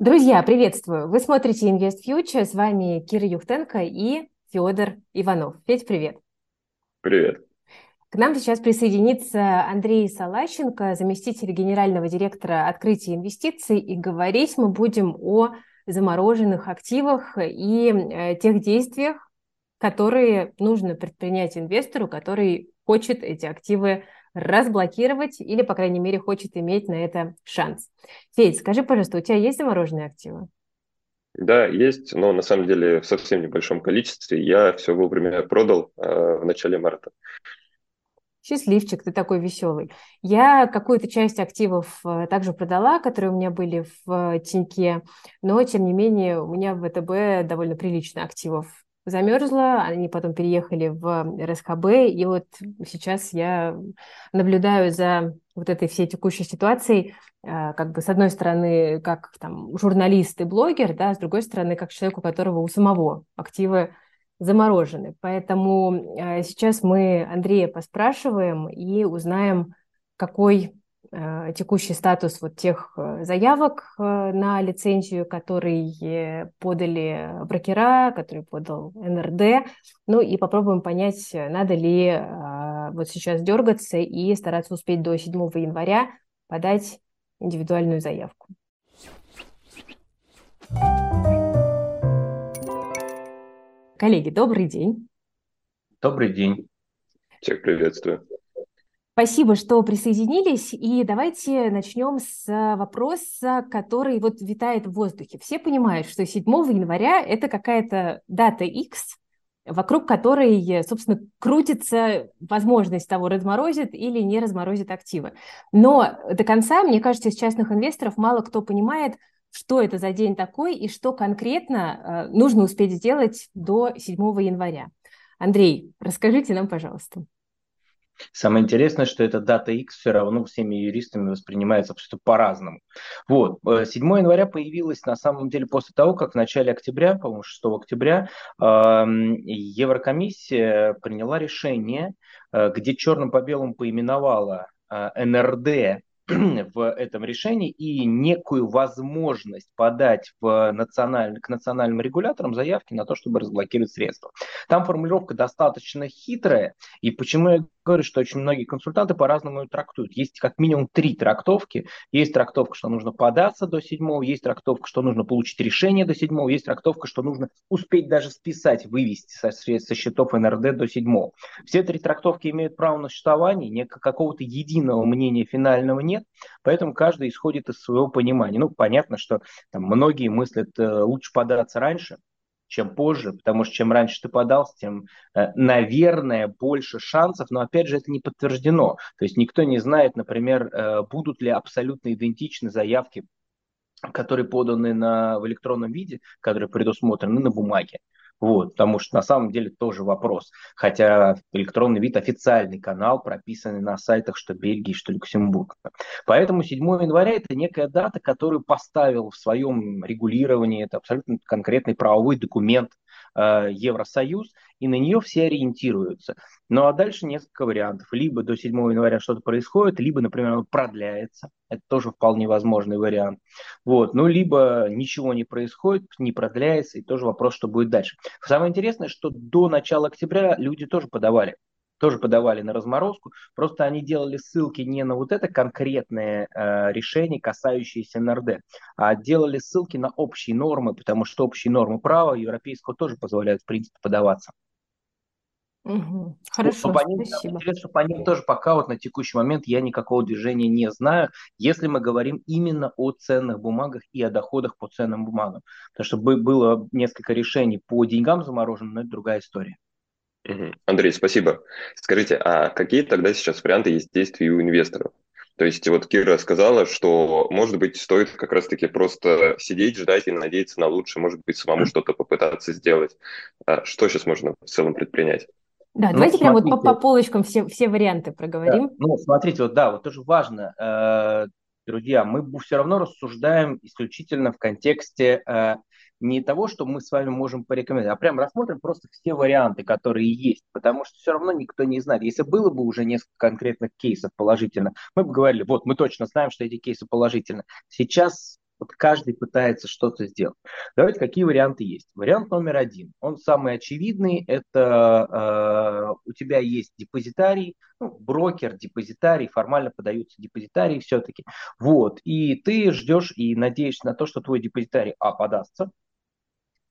Друзья, приветствую! Вы смотрите Invest Future, с вами Кира Юхтенко и Федор Иванов. Федь, привет! Привет! К нам сейчас присоединится Андрей Салащенко, заместитель генерального директора открытия инвестиций, и говорить мы будем о замороженных активах и э, тех действиях, которые нужно предпринять инвестору, который хочет эти активы разблокировать или, по крайней мере, хочет иметь на это шанс. Федь, скажи, пожалуйста, у тебя есть замороженные активы? Да, есть, но на самом деле в совсем небольшом количестве. Я все вовремя продал э, в начале марта. Счастливчик, ты такой веселый. Я какую-то часть активов э, также продала, которые у меня были в э, Тиньке, но, тем не менее, у меня в ВТБ довольно прилично активов замерзла, они потом переехали в РСХБ, и вот сейчас я наблюдаю за вот этой всей текущей ситуацией, а, как бы с одной стороны, как там журналист и блогер, да, с другой стороны, как человек, у которого у самого активы заморожены. Поэтому а, сейчас мы Андрея поспрашиваем и узнаем, какой текущий статус вот тех э, заявок э, на лицензию, которые подали брокера, которые подал НРД. Ну и попробуем понять, надо ли вот сейчас дергаться и стараться успеть до 7 января подать индивидуальную заявку. Коллеги, добрый день. Добрый день. Всех приветствую. Спасибо, что присоединились. И давайте начнем с вопроса, который вот витает в воздухе. Все понимают, что 7 января – это какая-то дата X, вокруг которой, собственно, крутится возможность того, разморозит или не разморозит активы. Но до конца, мне кажется, из частных инвесторов мало кто понимает, что это за день такой и что конкретно э, нужно успеть сделать до 7 января. Андрей, расскажите нам, пожалуйста. Самое интересное, что эта дата X все равно всеми юристами воспринимается просто по-разному. Вот. 7 э, января появилась на самом деле после того, как в начале октября, по-моему, 6 октября, Еврокомиссия приняла решение, э, где черным по белому поименовала э, НРД в этом решении и некую возможность подать в националь... к национальным регуляторам заявки на то, чтобы разблокировать средства. Там формулировка достаточно хитрая, и почему я говорю, что очень многие консультанты по-разному ее трактуют. Есть как минимум три трактовки. Есть трактовка, что нужно податься до седьмого, есть трактовка, что нужно получить решение до седьмого, есть трактовка, что нужно успеть даже списать, вывести со, со счетов НРД до седьмого. Все три трактовки имеют право на существование, не какого-то единого мнения финального нет, поэтому каждый исходит из своего понимания. Ну, понятно, что там, многие мыслят, э, лучше податься раньше, чем позже, потому что чем раньше ты подался, тем, э, наверное, больше шансов, но опять же это не подтверждено. То есть никто не знает, например, э, будут ли абсолютно идентичны заявки которые поданы на, в электронном виде, которые предусмотрены на бумаге. Вот, потому что на самом деле тоже вопрос. Хотя электронный вид официальный канал, прописанный на сайтах что Бельгии, что Люксембурга. Поэтому 7 января это некая дата, которую поставил в своем регулировании, это абсолютно конкретный правовой документ, Евросоюз, и на нее все ориентируются. Ну а дальше несколько вариантов. Либо до 7 января что-то происходит, либо, например, он продляется. Это тоже вполне возможный вариант. Вот. Ну, либо ничего не происходит, не продляется, и тоже вопрос, что будет дальше. Самое интересное, что до начала октября люди тоже подавали тоже подавали на разморозку, просто они делали ссылки не на вот это конкретное э, решение, касающееся НРД, а делали ссылки на общие нормы, потому что общие нормы права европейского тоже позволяют, в принципе, подаваться. Угу. Хорошо, по ним, спасибо. Интересно, по ним тоже пока вот на текущий момент я никакого движения не знаю, если мы говорим именно о ценных бумагах и о доходах по ценным бумагам. Потому что было несколько решений по деньгам замороженным, но это другая история. Андрей, спасибо. Скажите, а какие тогда сейчас варианты есть действий у инвесторов? То есть вот Кира сказала, что, может быть, стоит как раз-таки просто сидеть, ждать и надеяться на лучшее, может быть, самому что-то попытаться сделать. А что сейчас можно в целом предпринять? Да, ну, давайте прямо вот по, по полочкам все, все варианты проговорим. Да. Ну, смотрите, вот да, вот тоже важно, э, друзья, мы все равно рассуждаем исключительно в контексте э, не того, что мы с вами можем порекомендовать, а прям рассмотрим просто все варианты, которые есть, потому что все равно никто не знает. Если было бы уже несколько конкретных кейсов положительно, мы бы говорили, вот мы точно знаем, что эти кейсы положительны. Сейчас Вот каждый пытается что-то сделать. Давайте, какие варианты есть? Вариант номер один, он самый очевидный, это э, у тебя есть депозитарий, ну, брокер, депозитарий, формально подаются депозитарии все-таки. Вот, и ты ждешь и надеешься на то, что твой депозитарий, а, подастся,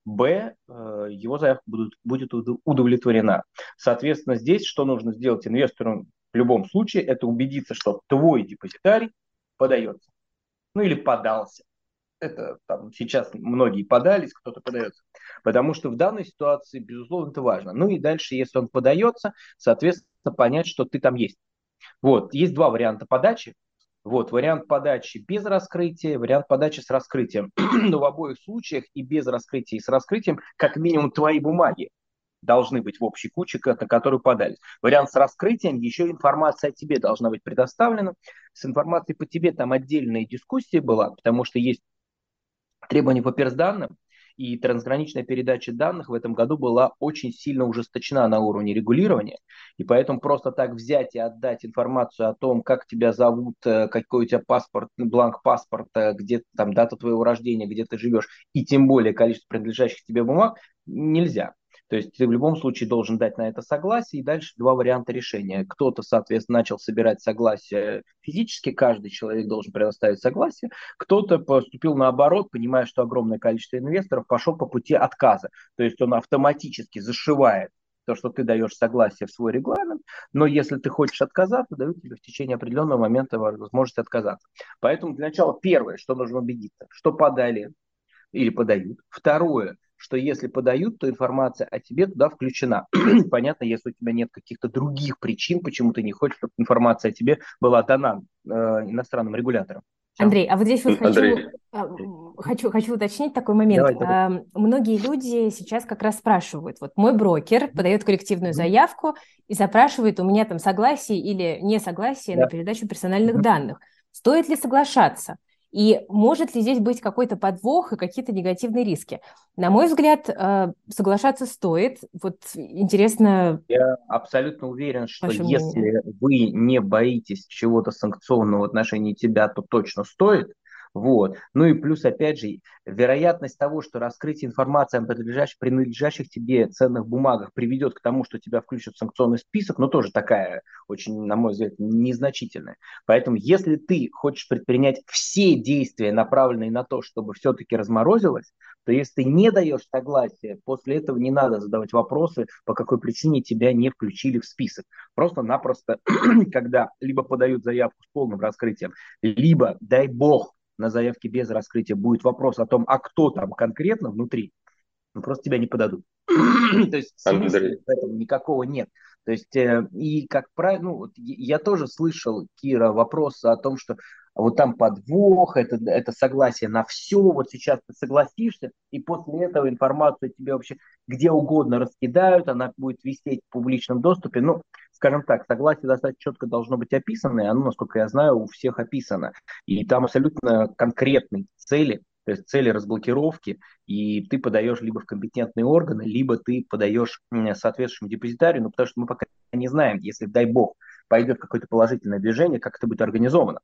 Б, э, его заявка будет, будет удовлетворена. Соответственно, здесь что нужно сделать инвестору в любом случае, это убедиться, что твой депозитарий подается. Ну или подался. Это там сейчас многие подались, кто-то подается. Потому что в данной ситуации, безусловно, это важно. Ну и дальше, если он подается, соответственно, понять, что ты там есть. Вот, есть два варианта подачи. Вот, вариант подачи без раскрытия, вариант подачи с раскрытием. Но в обоих случаях и без раскрытия, и с раскрытием, как минимум, твои бумаги должны быть в общей куче, на которую подались. Вариант с раскрытием, еще информация о тебе должна быть предоставлена. С информацией по тебе там отдельная дискуссия была, потому что есть требования по персданным, и трансграничная передача данных в этом году была очень сильно ужесточена на уровне регулирования, и поэтому просто так взять и отдать информацию о том, как тебя зовут, э, какой у тебя паспорт, бланк паспорта, где там дата твоего рождения, где ты живешь, и тем более количество принадлежащих тебе бумаг, нельзя. То есть ты в любом случае должен дать на это согласие, и дальше два варианта решения. Кто-то, соответственно, начал собирать согласие физически, каждый человек должен предоставить согласие, кто-то поступил наоборот, понимая, что огромное количество инвесторов пошел по пути отказа. То есть он автоматически зашивает то, что ты даешь согласие в свой регламент, но если ты хочешь отказаться, дают тебе в течение определенного момента возможность отказаться. Поэтому для начала первое, что нужно убедиться, что подали или подают. Второе, что если подают, то информация о тебе туда включена. Понятно, если у тебя нет каких-то других причин, почему ты не хочешь, чтобы информация о тебе была дана э, иностранным регуляторам. Андрей, а вот здесь вот хочу, а, хочу, хочу уточнить такой момент. Давай, давай. А, многие люди сейчас как раз спрашивают, вот мой брокер подает коллективную заявку и запрашивает у меня там согласие или несогласие да. на передачу персональных данных. Стоит ли соглашаться? И может ли здесь быть какой-то подвох и какие-то негативные риски? На мой взгляд, э, соглашаться стоит. Вот интересно... Я абсолютно уверен, что если мнение. вы не боитесь чего-то санкционного в отношении тебя, то точно стоит. Вот. Ну и плюс, опять же, вероятность того, что раскрытие информации о принадлежащих, принадлежащих тебе ценных бумагах приведет к тому, что тебя включат в санкционный список, ну тоже такая очень, на мой взгляд, незначительная. Поэтому если ты хочешь предпринять все действия, направленные на то, чтобы все-таки разморозилось, то если ты не даешь согласия, после этого не надо задавать вопросы, по какой причине тебя не включили в список. Просто-напросто, когда либо подают заявку с полным раскрытием, либо, дай бог, на заявке без раскрытия будет вопрос о том, а кто там конкретно внутри, ну, просто тебя не подадут. То есть смысла никакого нет. То есть, э, и как правило, ну, вот я тоже слышал, Кира, вопрос о том, что вот там подвох, это, это согласие на все, вот сейчас ты согласишься, и после этого информацию тебе вообще где угодно раскидают, она будет висеть в публичном доступе. Ну, скажем так, согласие достаточно четко должно быть описано, и оно, насколько я знаю, у всех описано. И там абсолютно конкретные цели, то есть цели разблокировки, и ты подаешь либо в компетентные органы, либо ты подаешь соответствующему депозитарию, ну, потому что мы пока не знаем, если, дай бог, пойдет какое-то положительное движение, как это будет организовано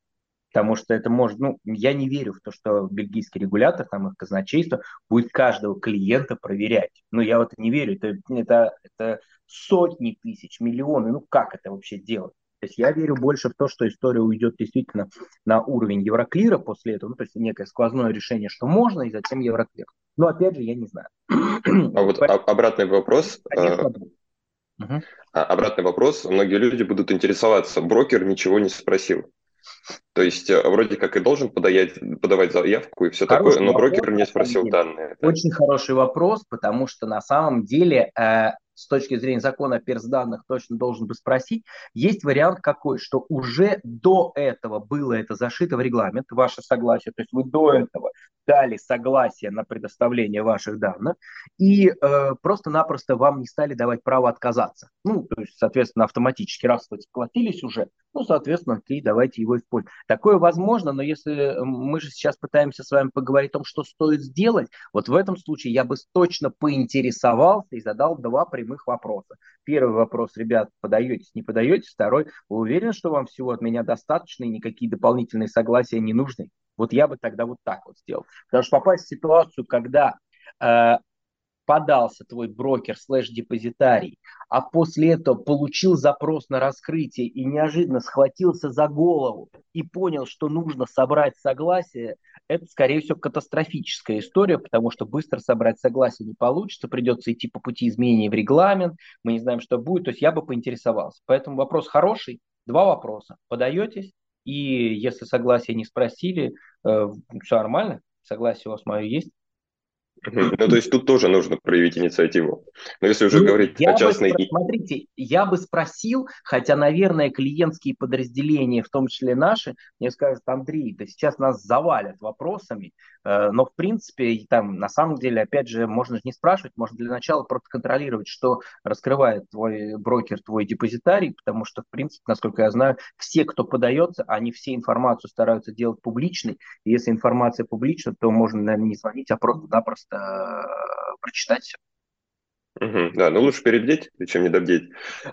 потому что это может, ну, я не верю в то, что бельгийский регулятор, там их казначейство будет каждого клиента проверять. Ну, я в это не верю, это, это, это сотни тысяч, миллионы, ну, как это вообще делать? То есть я верю больше в то, что история уйдет действительно на уровень Евроклира после этого, ну, то есть некое сквозное решение, что можно, и затем Евроклир. Но опять же, я не знаю. А вот обратный вопрос. Конечно, Угу. Обратный вопрос. Многие люди будут интересоваться. Брокер ничего не спросил. То есть э, вроде как и должен подавать, подавать заявку и все хороший такое, но вопрос, брокер не спросил данные. Очень хороший вопрос, потому что на самом деле э, с точки зрения закона о персданных точно должен бы спросить. Есть вариант какой, что уже до этого было это зашито в регламент, ваше согласие, то есть вы до этого дали согласие на предоставление ваших данных, и э, просто-напросто вам не стали давать право отказаться. Ну, то есть, соответственно, автоматически, раз вы согласились уже, ну, соответственно, окей, давайте его используем. Такое возможно, но если мы же сейчас пытаемся с вами поговорить о том, что стоит сделать, вот в этом случае я бы точно поинтересовался и задал два прямых вопроса. Первый вопрос, ребят, подаетесь, не подаетесь? Второй, вы уверены, что вам всего от меня достаточно и никакие дополнительные согласия не нужны? Вот я бы тогда вот так вот сделал. Потому что попасть в ситуацию, когда э, подался твой брокер слэш-депозитарий, а после этого получил запрос на раскрытие и неожиданно схватился за голову и понял, что нужно собрать согласие, это, скорее всего, катастрофическая история, потому что быстро собрать согласие не получится, придется идти по пути изменений в регламент, мы не знаем, что будет, то есть я бы поинтересовался. Поэтому вопрос хороший, два вопроса. Подаетесь, и если согласие не спросили, э, все нормально, согласие у вас мое есть, ну, то есть тут тоже нужно проявить инициативу. Но если уже ну, говорить о частной... Бы, смотрите, я бы спросил, хотя, наверное, клиентские подразделения, в том числе наши, мне скажут, Андрей, да сейчас нас завалят вопросами, э, но, в принципе, там, на самом деле, опять же, можно же не спрашивать, можно для начала просто контролировать, что раскрывает твой брокер, твой депозитарий, потому что, в принципе, насколько я знаю, все, кто подается, они все информацию стараются делать публичной, и если информация публична, то можно, наверное, не звонить, а просто-напросто просто прочитать все. Угу, да, ну лучше перебдеть, чем не добдеть.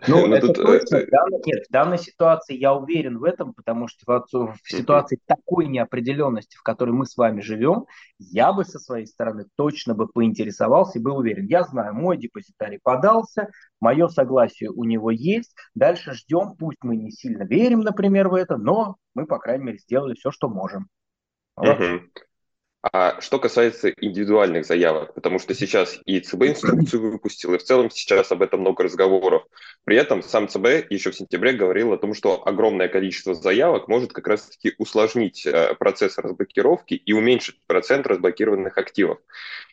Ну, это тут... точно. В данной, нет, в данной ситуации я уверен в этом, потому что в ситуации угу. такой неопределенности, в которой мы с вами живем, я бы со своей стороны точно бы поинтересовался и был уверен. Я знаю, мой депозитарий подался, мое согласие у него есть, дальше ждем, пусть мы не сильно верим, например, в это, но мы, по крайней мере, сделали все, что можем. Вот. Угу. А что касается индивидуальных заявок, потому что сейчас и ЦБ инструкцию выпустил, и в целом сейчас об этом много разговоров. При этом сам ЦБ еще в сентябре говорил о том, что огромное количество заявок может как раз-таки усложнить э, процесс разблокировки и уменьшить процент разблокированных активов.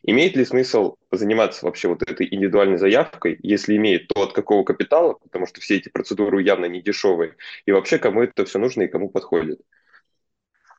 Имеет ли смысл заниматься вообще вот этой индивидуальной заявкой? Если имеет, то от какого капитала? Потому что все эти процедуры явно не дешевые. И вообще, кому это все нужно и кому подходит?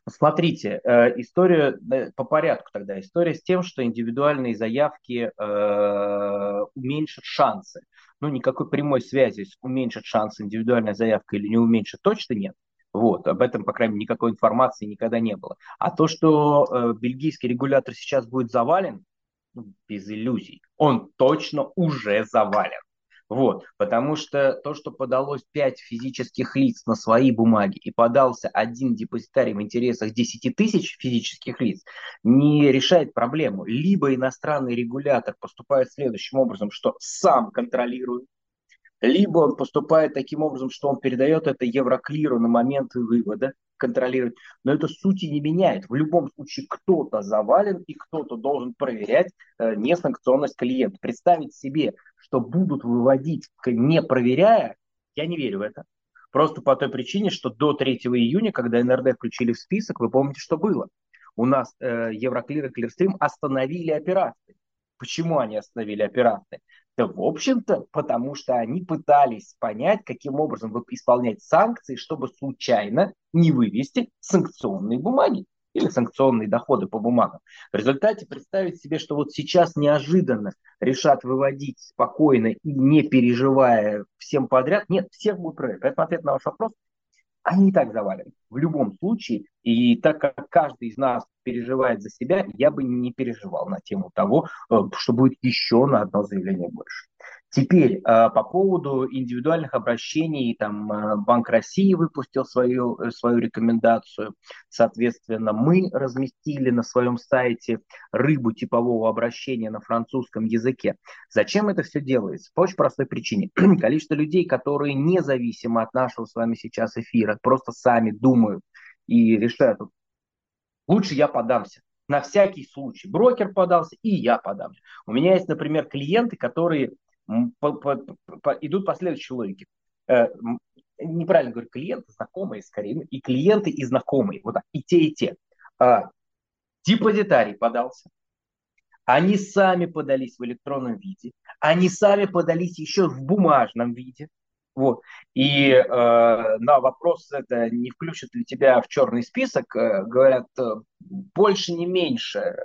Смотрите, э, история по порядку тогда. История с тем, что индивидуальные заявки э, уменьшат шансы. Ну, никакой прямой связи с уменьшит шансы индивидуальная заявка или не уменьшит, точно нет. Вот, об этом, по крайней мере, никакой информации никогда не было. А то, что э, бельгийский регулятор сейчас будет завален, ну, без иллюзий, он точно уже завален. Вот, потому что то, что подалось 5 физических лиц на свои бумаги и подался один депозитарий в интересах 10 тысяч физических лиц, не решает проблему. Либо иностранный регулятор поступает следующим образом, что сам контролирует, либо он поступает таким образом, что он передает это Евроклиру на момент вывода, контролировать, но это сути не меняет. В любом случае кто-то завален и кто-то должен проверять э, несанкционность клиента. Представить себе, что будут выводить, не проверяя, я не верю в это. Просто по той причине, что до 3 июня, когда НРД включили в список, вы помните, что было? У нас э, Евроклир и Клирстрим остановили операции. Почему они остановили операции? Да, в общем-то, потому что они пытались понять, каким образом исполнять санкции, чтобы случайно не вывести санкционные бумаги или санкционные доходы по бумагам. В результате представить себе, что вот сейчас неожиданно решат выводить спокойно и не переживая всем подряд, нет, всех будет проверять. Поэтому ответ на ваш вопрос, они и так завалены. В любом случае, и так как каждый из нас переживает за себя, я бы не переживал на тему того, э, что будет еще на одно заявление больше. Теперь э, по поводу индивидуальных обращений, там э, Банк России выпустил свою, э, свою рекомендацию, соответственно, мы разместили на своем сайте рыбу типового обращения на французском языке. Зачем это все делается? По очень простой причине. Количество людей, которые независимо от нашего с вами сейчас эфира, просто сами думают и решают, лучше я подамся, на всякий случай. Брокер подался, и я подамся. У меня есть, например, клиенты, которые по, по, по, идут по следующей логике. Э, неправильно говорю, клиенты, знакомые скорее, и клиенты, и знакомые. Вот так, и те, и те. А, депозитарий подался. Они сами подались в электронном виде. Они сами подались еще в бумажном виде. Вот. И э, на вопрос, это не включит ли тебя в черный список, э, говорят, э, больше, не меньше.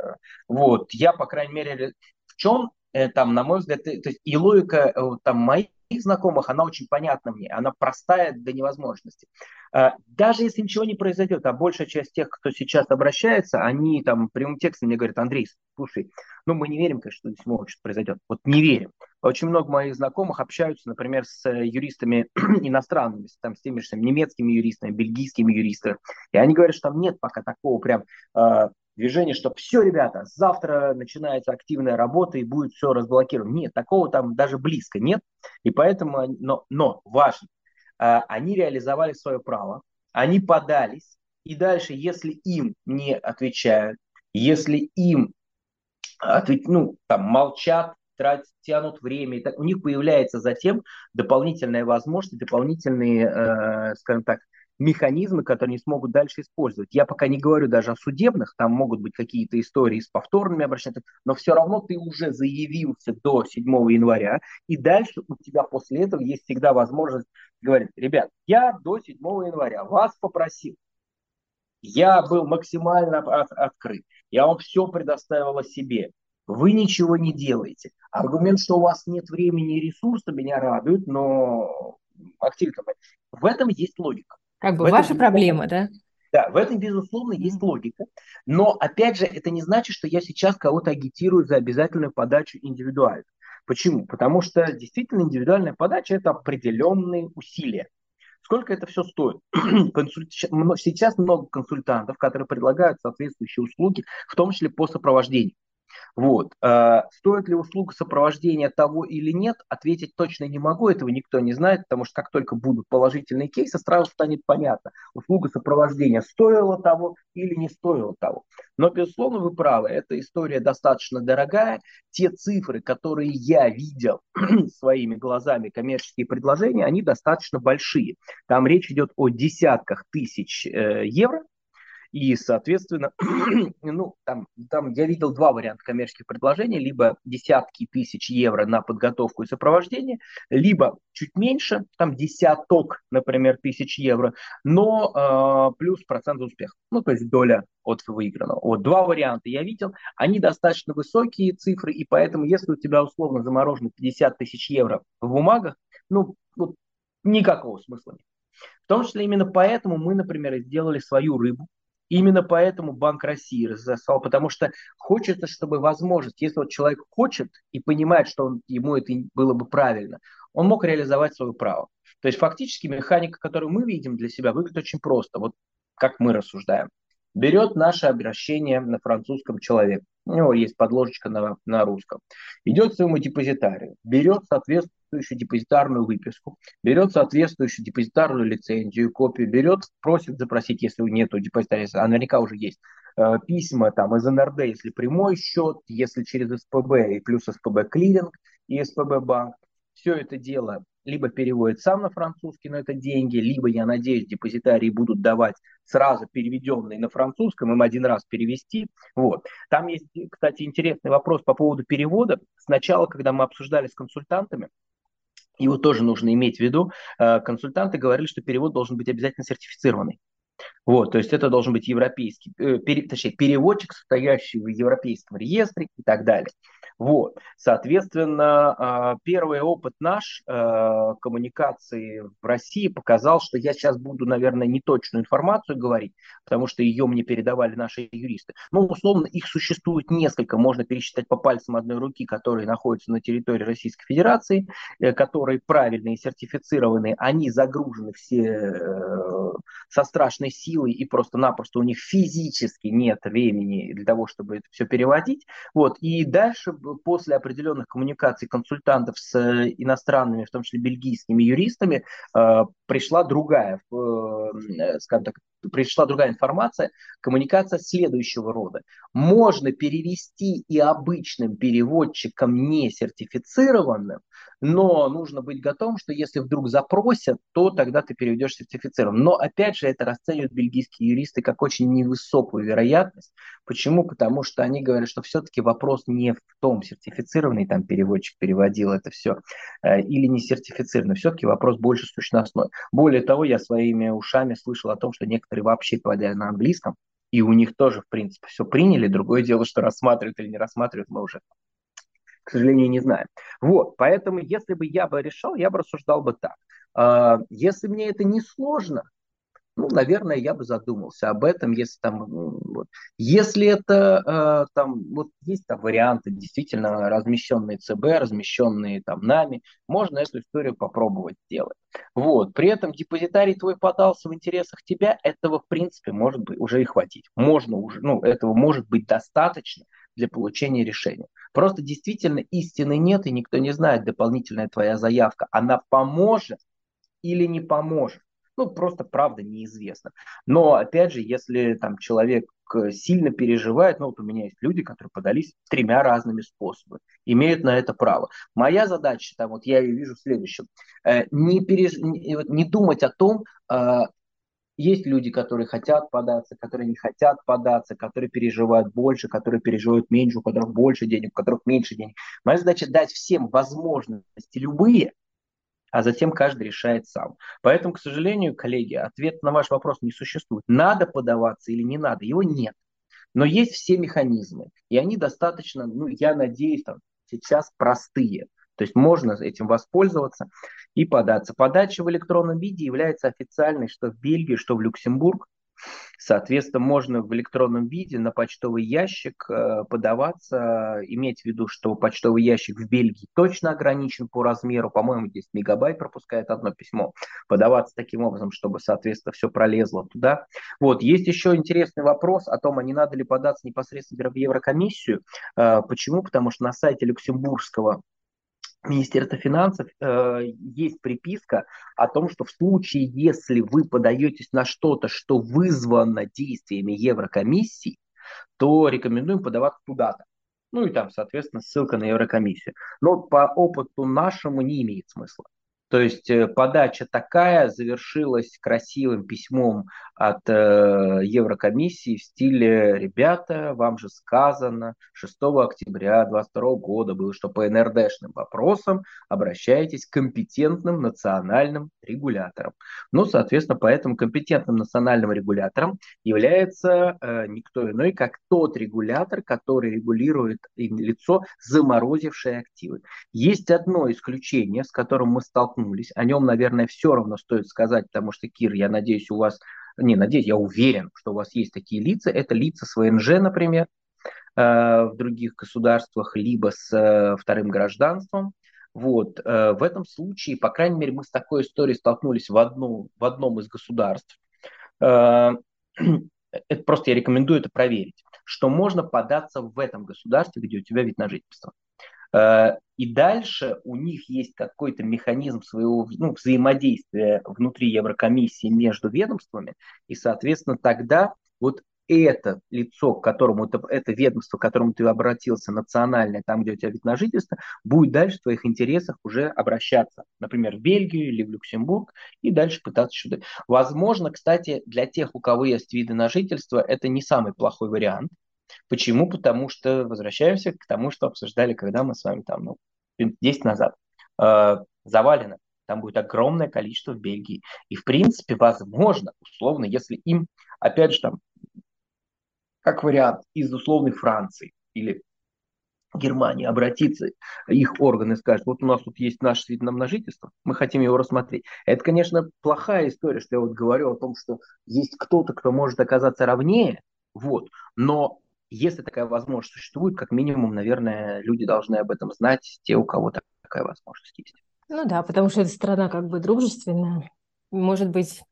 Вот. Я, по крайней мере, в чем Э, там, на мой взгляд, то есть и логика э, там моих знакомых, она очень понятна мне, она простая до невозможности. А, даже если ничего не произойдет, а большая часть тех, кто сейчас обращается, они там прямым текстом мне говорят, Андрей, слушай, ну мы не верим, конечно, что здесь может что произойдет. Вот не верим. Очень много моих знакомых общаются, например, с юристами иностранными, там, с теми же немецкими юристами, бельгийскими юристами. И они говорят, что там нет пока такого прям э, движения, что все, ребята, завтра начинается активная работа и будет все разблокировано. Нет, такого там даже близко нет. И поэтому, но, но важно, э, они реализовали свое право, они подались, и дальше, если им не отвечают, если им ответ, ну, там, молчат, тратят, тянут время, и так, у них появляется затем дополнительная возможность, дополнительные, э, скажем так, механизмы, которые не смогут дальше использовать. Я пока не говорю даже о судебных, там могут быть какие-то истории с повторными обращениями, но все равно ты уже заявился до 7 января, и дальше у тебя после этого есть всегда возможность говорить, ребят, я до 7 января вас попросил, я был максимально от, открыт, я вам все предоставил о себе, вы ничего не делаете. Аргумент, что у вас нет времени и ресурса, меня радует, но активно. В этом есть логика. Как бы в ваша этом, проблема, да? Да, в этом, безусловно, есть логика. Но, опять же, это не значит, что я сейчас кого-то агитирую за обязательную подачу индивидуально. Почему? Потому что действительно индивидуальная подача – это определенные усилия. Сколько это все стоит? Сейчас много консультантов, которые предлагают соответствующие услуги, в том числе по сопровождению. Вот. А, стоит ли услуга сопровождения того или нет, ответить точно не могу, этого никто не знает, потому что как только будут положительные кейсы, сразу станет понятно, услуга сопровождения стоила того или не стоила того. Но, безусловно, вы правы, эта история достаточно дорогая. Те цифры, которые я видел своими глазами, коммерческие предложения, они достаточно большие. Там речь идет о десятках тысяч э, евро, и, соответственно, ну, там, там я видел два варианта коммерческих предложений, либо десятки тысяч евро на подготовку и сопровождение, либо чуть меньше, там десяток, например, тысяч евро, но э, плюс процент успеха, ну, то есть доля от выигранного. Вот два варианта я видел, они достаточно высокие цифры, и поэтому, если у тебя условно заморожено 50 тысяч евро в бумагах, ну, вот никакого смысла нет. В том числе именно поэтому мы, например, сделали свою рыбу, Именно поэтому Банк России разослал, потому что хочется, чтобы возможность, если вот человек хочет и понимает, что он, ему это было бы правильно, он мог реализовать свое право. То есть фактически механика, которую мы видим для себя, выглядит очень просто. Вот как мы рассуждаем. Берет наше обращение на французском человек. У него есть подложечка на, на русском. Идет к своему депозитарию, берет соответственно соответствующую депозитарную выписку, берет соответствующую депозитарную лицензию, копию, берет, просит запросить, если нет депозитария, а наверняка уже есть, э, письма там из НРД, если прямой счет, если через СПБ и плюс СПБ клиринг и СПБ банк. Все это дело либо переводит сам на французский, но это деньги, либо, я надеюсь, депозитарии будут давать сразу переведенные на французском, им один раз перевести. Вот. Там есть, кстати, интересный вопрос по поводу перевода. Сначала, когда мы обсуждали с консультантами, его тоже нужно иметь в виду. Э, консультанты говорили, что перевод должен быть обязательно сертифицированный. Вот, то есть это должен быть европейский, э, пере, точнее, переводчик, состоящий в европейском реестре и так далее. Вот. Соответственно, а, первый опыт наш э, коммуникации в России показал, что я сейчас буду, наверное, неточную информацию говорить, потому что ее мне передавали наши юристы. Ну, условно, их существует несколько, можно пересчитать по пальцам одной руки, которые находятся на территории Российской Федерации, э, которые правильные, сертифицированные, они загружены все э, со страшной силой, и просто-напросто у них физически нет времени для того, чтобы это все переводить. Вот. И дальше после определенных коммуникаций консультантов с э, иностранными, в том числе бельгийскими юристами, э, пришла другая, э, скажем так, пришла другая информация, коммуникация следующего рода. Можно перевести и обычным переводчикам не сертифицированным, но нужно быть готовым, что если вдруг запросят, то тогда ты переведешь сертифицированным. Но опять же, это расценивают бельгийские юристы как очень невысокую вероятность. Почему? Потому что они говорят, что все-таки вопрос не в том, сертифицированный там переводчик переводил это все э, или не сертифицированный. Все-таки вопрос больше сущностной. Более того, я своими ушами слышал о том, что некоторые вообще переводили на английском, и у них тоже, в принципе, все приняли. Другое дело, что рассматривают или не рассматривают, мы уже к сожалению, не знаем. Вот, поэтому, если бы я бы решал, я бы рассуждал бы так. А, если мне это не сложно, ну, наверное, я бы задумался об этом, если там, вот. если это э, там, вот есть там варианты, действительно размещенные ЦБ, размещенные там нами, можно эту историю попробовать сделать. Вот, при этом депозитарий твой подался в интересах тебя, этого в принципе может быть уже и хватить. Можно уже, ну, этого может быть достаточно для получения решения. Просто действительно истины нет, и никто не знает, дополнительная твоя заявка, она поможет или не поможет. Ну, просто правда неизвестно. Но, опять же, если там человек э, сильно переживает, ну, вот у меня есть люди, которые подались тремя разными способами, имеют на это право. Моя задача, там, вот я ее вижу в следующем, э, не, переж... не думать о том, э, есть люди, которые хотят податься, которые не хотят податься, которые переживают больше, которые переживают меньше, у которых больше денег, у которых меньше денег. Моя задача дать всем возможности любые, а затем каждый решает сам. Поэтому, к сожалению, коллеги, ответ на ваш вопрос не существует. Надо подаваться или не надо, его нет. Но есть все механизмы, и они достаточно, ну, я надеюсь, там, сейчас простые. То есть можно этим воспользоваться и податься. Подача в электронном виде является официальной что в Бельгии, что в Люксембург. Соответственно, можно в электронном виде на почтовый ящик э, подаваться, иметь в виду, что почтовый ящик в Бельгии точно ограничен по размеру, по-моему, 10 мегабайт пропускает одно письмо, подаваться таким образом, чтобы, соответственно, все пролезло туда. Вот, есть еще интересный вопрос о том, а не надо ли податься непосредственно в Еврокомиссию. Э, почему? Потому что на сайте Люксембургского Министерства финансов э, есть приписка о том, что в случае, если вы подаетесь на что-то, что вызвано действиями Еврокомиссии, то рекомендуем подаваться туда-то. Ну и там, соответственно, ссылка на Еврокомиссию. Но по опыту нашему не имеет смысла. То есть э, подача такая завершилась красивым письмом от э, Еврокомиссии в стиле «Ребята, вам же сказано, 6 октября 2022 года было, что по НРДшным вопросам обращайтесь к компетентным национальным регуляторам». Ну, соответственно, поэтому компетентным национальным регулятором является э, никто иной, как тот регулятор, который регулирует лицо, заморозившее активы. Есть одно исключение, с которым мы столкнулись столкнулись. О нем, наверное, все равно стоит сказать, потому что, Кир, я надеюсь, у вас, не надеюсь, я уверен, что у вас есть такие лица. Это лица с ВНЖ, например, э, в других государствах, либо с э, вторым гражданством. Вот. Э, в этом случае, по крайней мере, мы с такой историей столкнулись в, одну, в одном из государств. Это просто я рекомендую это проверить, что можно податься в этом государстве, где у тебя вид на жительство. И дальше у них есть какой-то механизм своего ну, взаимодействия внутри Еврокомиссии между ведомствами, и, соответственно, тогда вот это лицо, к которому это, это ведомство, к которому ты обратился, национальное, там, где у тебя вид на жительство, будет дальше в твоих интересах уже обращаться, например, в Бельгию или в Люксембург, и дальше пытаться сюда. Возможно, кстати, для тех, у кого есть виды на жительство, это не самый плохой вариант, Почему? Потому что возвращаемся к тому, что обсуждали, когда мы с вами там, ну, 10 назад. Э, завалено. Там будет огромное количество в Бельгии. И, в принципе, возможно, условно, если им, опять же, там, как вариант, из условной Франции или Германии обратиться, их органы скажут, вот у нас тут есть наш вид на жительство, мы хотим его рассмотреть. Это, конечно, плохая история, что я вот говорю о том, что есть кто-то, кто может оказаться равнее, вот, но если такая возможность существует, как минимум, наверное, люди должны об этом знать, те, у кого такая возможность есть. Ну да, потому что эта страна как бы дружественная, может быть,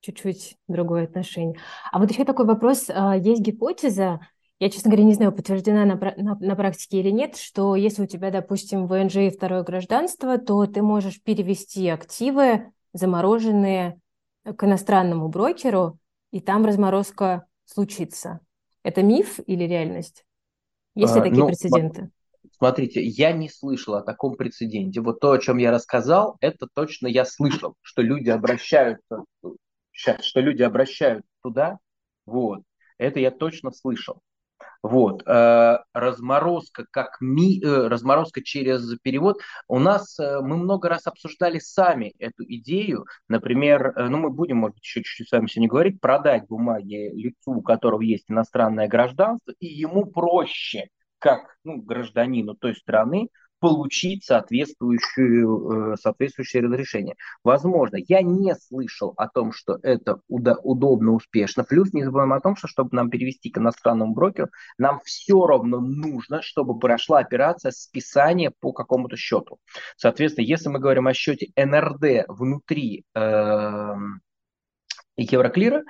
чуть-чуть другое отношение. А вот еще такой вопрос. А, есть гипотеза, я, честно говоря, не знаю, подтверждена на, на, на практике или нет, что если у тебя, допустим, ВНЖ и второе гражданство, то ты можешь перевести активы, замороженные к иностранному брокеру, и там разморозка случится. Это миф или реальность? Есть ли а, такие ну, прецеденты? Смотрите, я не слышал о таком прецеденте. Вот то, о чем я рассказал, это точно я слышал, что люди обращаются, сейчас, что люди обращают туда, вот, это я точно слышал. Вот. Э, разморозка, как ми, э, разморозка через перевод. У нас э, мы много раз обсуждали сами эту идею. Например, ну мы будем, может быть, еще чуть-чуть с вами сегодня говорить, продать бумаги лицу, у которого есть иностранное гражданство, и ему проще как ну, гражданину той страны получить соответствующую, э, соответствующее разрешение. Возможно, я не слышал о том, что это удобно, успешно. Плюс не забываем о том, что чтобы нам перевести к иностранному брокеру, нам все равно нужно, чтобы прошла операция списания по какому-то счету. Соответственно, если мы говорим о счете НРД внутри э, Евроклира,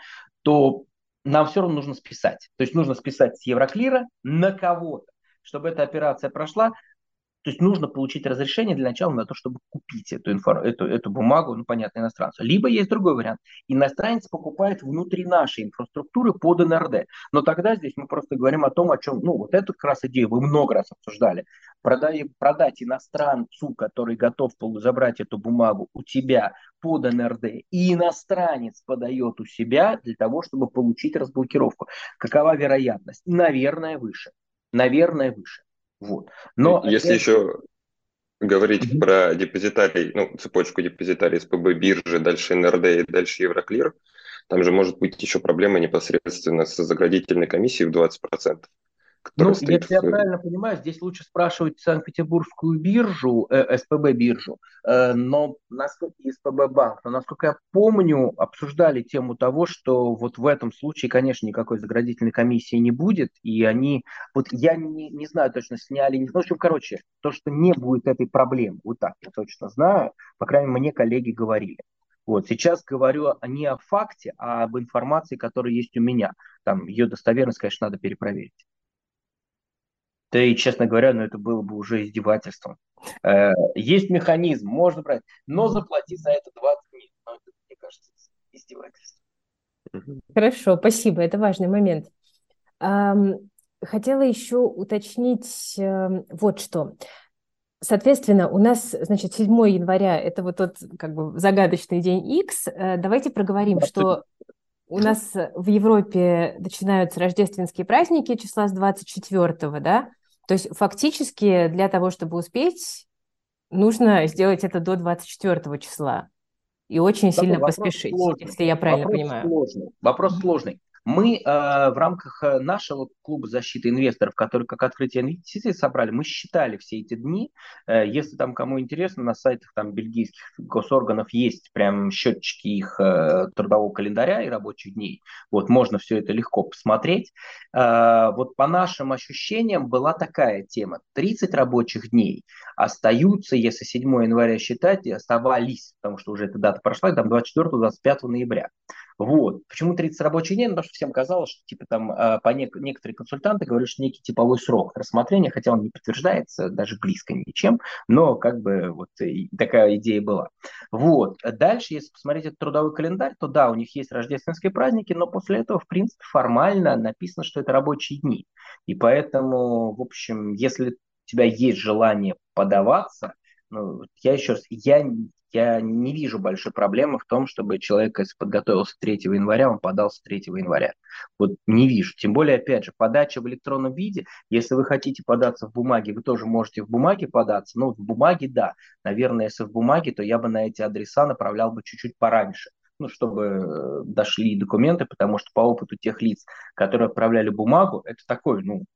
то нам все равно нужно списать. То есть нужно списать с Евроклира на кого-то. Чтобы эта операция прошла, то есть нужно получить разрешение для начала на то, чтобы купить эту, инфор... эту, эту бумагу, ну, понятно, иностранцу. Либо есть другой вариант. Иностранец покупает внутри нашей инфраструктуры под НРД. Но тогда здесь мы просто говорим о том, о чем, ну, вот эту как раз идею вы много раз обсуждали. Продай, продать иностранцу, который готов забрать эту бумагу у тебя под НРД, и иностранец подает у себя для того, чтобы получить разблокировку. Какова вероятность? Наверное, выше. Наверное, выше. Вот. Но если опять... еще говорить mm-hmm. про депозитарий, ну, цепочку депозитарий СПБ биржи, дальше НРД и дальше Евроклир, там же может быть еще проблема непосредственно с заградительной комиссией в 20%. Ну, если в... я правильно понимаю, здесь лучше спрашивать Санкт-Петербургскую биржу, э, СПБ биржу, э, но насколько СПБ банк, но насколько я помню, обсуждали тему того, что вот в этом случае, конечно, никакой заградительной комиссии не будет, и они, вот я не, не знаю точно, сняли, не знаю, в общем, короче, то, что не будет этой проблемы, вот так я точно знаю, по крайней мере, мне коллеги говорили. Вот, сейчас говорю не о факте, а об информации, которая есть у меня. Там ее достоверность, конечно, надо перепроверить. Да и, честно говоря, ну это было бы уже издевательством. Э, есть механизм, можно брать, но заплати за это 20 дней. Ну, это, мне кажется, издевательство. Хорошо, спасибо, это важный момент. Хотела еще уточнить эм, вот что. Соответственно, у нас, значит, 7 января – это вот тот как бы загадочный день X. Э, давайте проговорим, что у нас в Европе начинаются рождественские праздники числа с 24, да? То есть фактически для того, чтобы успеть, нужно сделать это до 24 числа. И очень Такой сильно поспешить, сложный. если я правильно вопрос понимаю. Сложный. Вопрос сложный. Мы э, в рамках э, нашего клуба защиты инвесторов, который как открытие инвестиций собрали, мы считали все эти дни. Э, если там кому интересно, на сайтах там бельгийских госорганов есть прям счетчики их э, трудового календаря и рабочих дней. Вот можно все это легко посмотреть. Э, вот по нашим ощущениям была такая тема. 30 рабочих дней остаются, если 7 января считать, оставались, потому что уже эта дата прошла, там 24-25 ноября. Вот. Почему 30 рабочих дней? Потому что всем казалось, что типа там а, по нек- некоторые консультанты говорят, что некий типовой срок рассмотрения, хотя он не подтверждается даже близко ничем, но как бы вот такая идея была. Вот. Дальше, если посмотреть этот трудовой календарь, то да, у них есть рождественские праздники, но после этого, в принципе, формально написано, что это рабочие дни. И поэтому, в общем, если у тебя есть желание подаваться, ну, я еще раз, я я не вижу большой проблемы в том, чтобы человек, если подготовился 3 января, он подался 3 января. Вот не вижу. Тем более, опять же, подача в электронном виде, если вы хотите податься в бумаге, вы тоже можете в бумаге податься. Ну, в бумаге, да. Наверное, если в бумаге, то я бы на эти адреса направлял бы чуть-чуть пораньше ну, чтобы э, дошли документы, потому что по опыту тех лиц, которые отправляли бумагу, это такой, ну,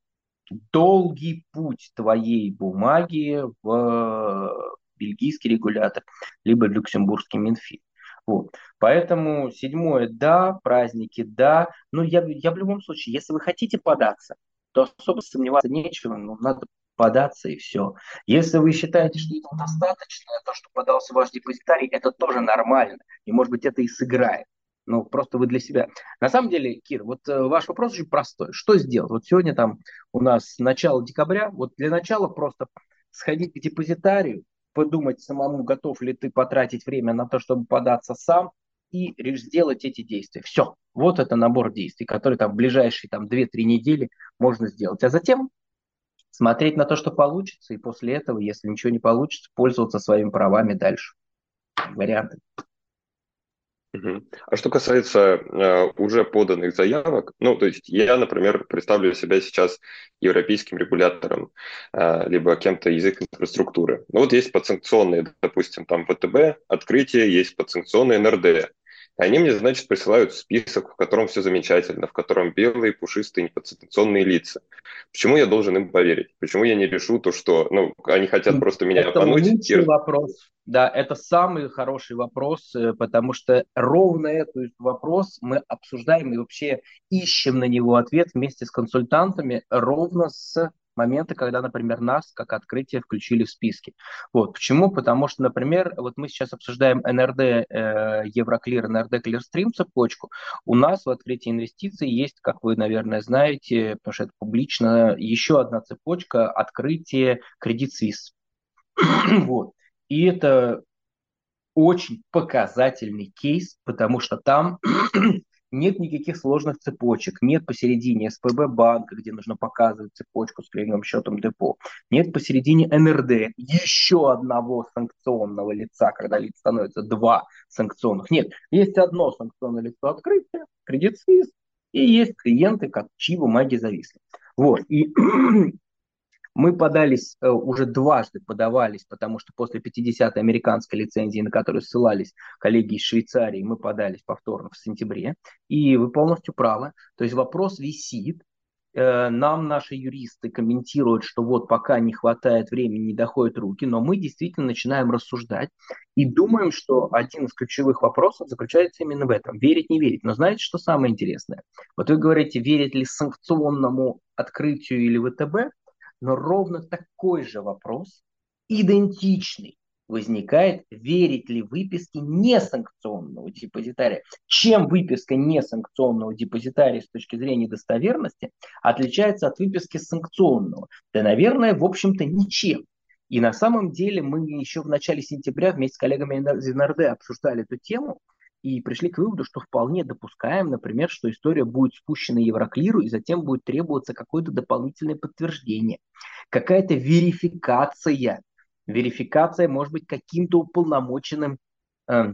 долгий путь твоей бумаги в бельгийский регулятор, либо люксембургский Минфин. Вот. Поэтому седьмое – да, праздники – да. Но я, я в любом случае, если вы хотите податься, то особо сомневаться нечего, ну, надо податься и все. Если вы считаете, что это достаточно, то, что подался ваш депозитарий, это тоже нормально. И, может быть, это и сыграет. Ну, просто вы для себя. На самом деле, Кир, вот э, ваш вопрос очень простой. Что сделать? Вот сегодня там у нас начало декабря. Вот для начала просто сходить к депозитарию, подумать самому, готов ли ты потратить время на то, чтобы податься сам, и сделать эти действия. Все. Вот это набор действий, который там в ближайшие там, 2-3 недели можно сделать. А затем смотреть на то, что получится, и после этого, если ничего не получится, пользоваться своими правами дальше. Варианты. А что касается э, уже поданных заявок, ну, то есть я, например, представлю себя сейчас европейским регулятором, э, либо кем-то из их инфраструктуры. Ну, вот есть подсанкционные, допустим, там ВТБ, открытие, есть подсанкционные НРД. Они мне, значит, присылают список, в котором все замечательно, в котором белые, пушистые, неподсознательные лица. Почему я должен им поверить? Почему я не решу то, что ну, они хотят просто меня это обмануть? лучший и... вопрос. Да, это самый хороший вопрос, э, потому что ровно этот вопрос мы обсуждаем и вообще ищем на него ответ вместе с консультантами ровно с моменты, когда, например, нас как открытие включили в списки. Вот. Почему? Потому что, например, вот мы сейчас обсуждаем НРД, э, Евроклир, НРД Клирстрим цепочку. У нас в открытии инвестиций есть, как вы, наверное, знаете, потому что это публично, еще одна цепочка открытие Credit Suisse. вот. И это очень показательный кейс, потому что там нет никаких сложных цепочек, нет посередине СПБ банка, где нужно показывать цепочку с кредитным счетом депо, нет посередине НРД еще одного санкционного лица, когда лиц становится два санкционных. Нет, есть одно санкционное лицо открытия, кредит Suisse, и есть клиенты, как чьи бумаги зависли. Вот, и мы подались, э, уже дважды подавались, потому что после 50-й американской лицензии, на которую ссылались коллеги из Швейцарии, мы подались повторно в сентябре. И вы полностью правы. То есть вопрос висит. Э, нам наши юристы комментируют, что вот пока не хватает времени, не доходят руки, но мы действительно начинаем рассуждать и думаем, что один из ключевых вопросов заключается именно в этом. Верить, не верить. Но знаете, что самое интересное? Вот вы говорите, верить ли санкционному открытию или ВТБ, но ровно такой же вопрос, идентичный, возникает, верить ли выписке несанкционного депозитария. Чем выписка несанкционного депозитария с точки зрения достоверности отличается от выписки санкционного? Да, наверное, в общем-то, ничем. И на самом деле мы еще в начале сентября вместе с коллегами из НРД обсуждали эту тему, и пришли к выводу, что вполне допускаем, например, что история будет спущена Евроклиру, и затем будет требоваться какое-то дополнительное подтверждение, какая-то верификация. Верификация может быть каким-то уполномоченным, э,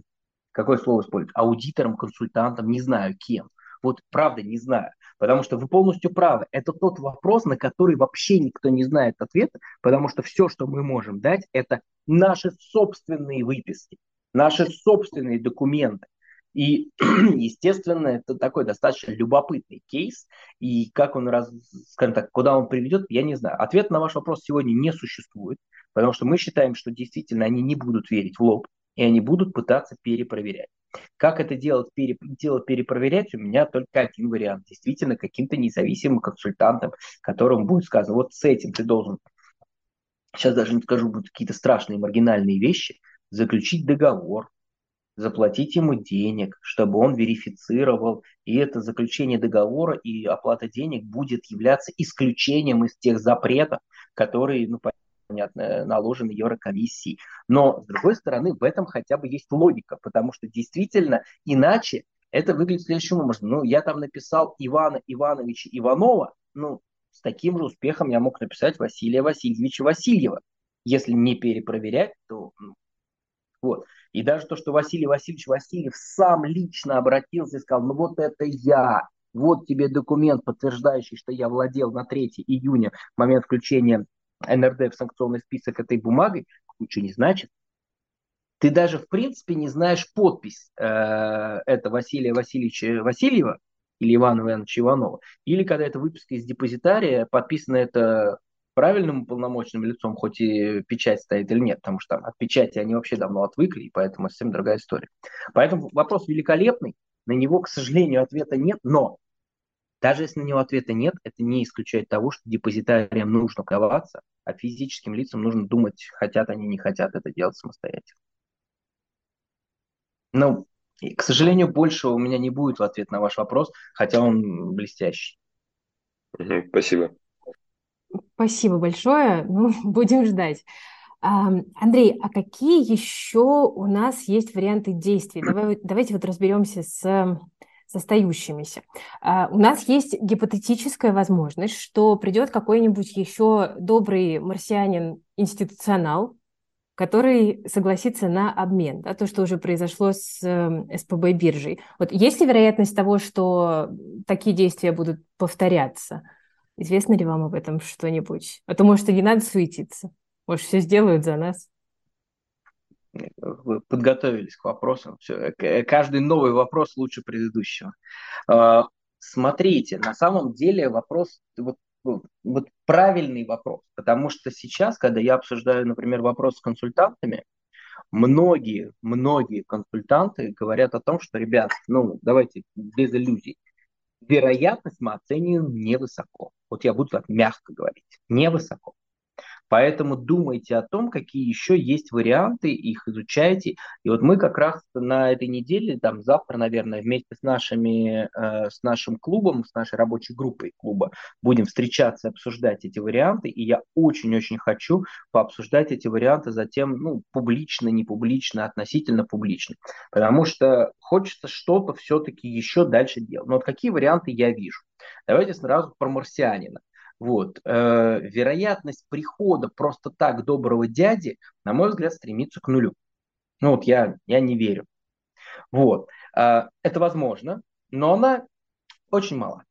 какое слово использовать, аудитором, консультантом, не знаю кем. Вот правда не знаю, потому что вы полностью правы. Это тот вопрос, на который вообще никто не знает ответа, потому что все, что мы можем дать, это наши собственные выписки, наши собственные документы. И, естественно, это такой достаточно любопытный кейс. И как он, раз, скажем так, куда он приведет, я не знаю. Ответ на ваш вопрос сегодня не существует, потому что мы считаем, что действительно они не будут верить в лоб, и они будут пытаться перепроверять. Как это делать, пере, дело перепроверять, у меня только один вариант. Действительно, каким-то независимым консультантом, которому будет сказано, вот с этим ты должен, сейчас даже не скажу, будут какие-то страшные маргинальные вещи, заключить договор, заплатить ему денег, чтобы он верифицировал, и это заключение договора и оплата денег будет являться исключением из тех запретов, которые, ну, понятно, наложены Еврокомиссией. Но, с другой стороны, в этом хотя бы есть логика, потому что действительно иначе это выглядит следующим образом. Ну, я там написал Ивана Ивановича Иванова, ну, с таким же успехом я мог написать Василия Васильевича Васильева. Если не перепроверять, то ну, вот. И даже то, что Василий Васильевич Васильев сам лично обратился и сказал, ну вот это я, вот тебе документ, подтверждающий, что я владел на 3 июня, момент включения НРД в санкционный список этой бумагой, ничего не значит. Ты даже, в принципе, не знаешь подпись э, это Василия Васильевича Васильева или Ивана Ивановича Иванова. Или когда это выписка из депозитария, подписано это правильным уполномоченным лицом, хоть и печать стоит или нет, потому что там от печати они вообще давно отвыкли, и поэтому совсем другая история. Поэтому вопрос великолепный, на него, к сожалению, ответа нет, но даже если на него ответа нет, это не исключает того, что депозитариям нужно коваться, а физическим лицам нужно думать, хотят они, не хотят это делать самостоятельно. Ну, к сожалению, больше у меня не будет в ответ на ваш вопрос, хотя он блестящий. Спасибо. Спасибо большое. Ну, будем ждать. Андрей, а какие еще у нас есть варианты действий? Давай, давайте вот разберемся с с остающимися. А, у нас есть гипотетическая возможность, что придет какой-нибудь еще добрый марсианин-институционал, который согласится на обмен, да, то, что уже произошло с СПБ биржей. Вот есть ли вероятность того, что такие действия будут повторяться? Известно ли вам об этом что-нибудь? А то, может, и не надо суетиться. Может, все сделают за нас. Вы подготовились к вопросам. Все. Каждый новый вопрос лучше предыдущего. А, смотрите, на самом деле вопрос, вот, вот правильный вопрос, потому что сейчас, когда я обсуждаю, например, вопрос с консультантами, многие, многие консультанты говорят о том, что, ребят, ну, давайте без иллюзий, вероятность мы оцениваем невысоко. Вот я буду так мягко говорить, невысоко. Поэтому думайте о том, какие еще есть варианты, их изучайте. И вот мы как раз на этой неделе, там завтра, наверное, вместе с, нашими, э, с нашим клубом, с нашей рабочей группой клуба будем встречаться, обсуждать эти варианты. И я очень-очень хочу пообсуждать эти варианты затем, ну, публично, не публично, относительно публично. Потому что хочется что-то все-таки еще дальше делать. Но вот какие варианты я вижу? Давайте сразу про марсианина. Вот. Э, вероятность прихода просто так доброго дяди, на мой взгляд, стремится к нулю. Ну вот я, я не верю. Вот. Э, это возможно, но она очень мала.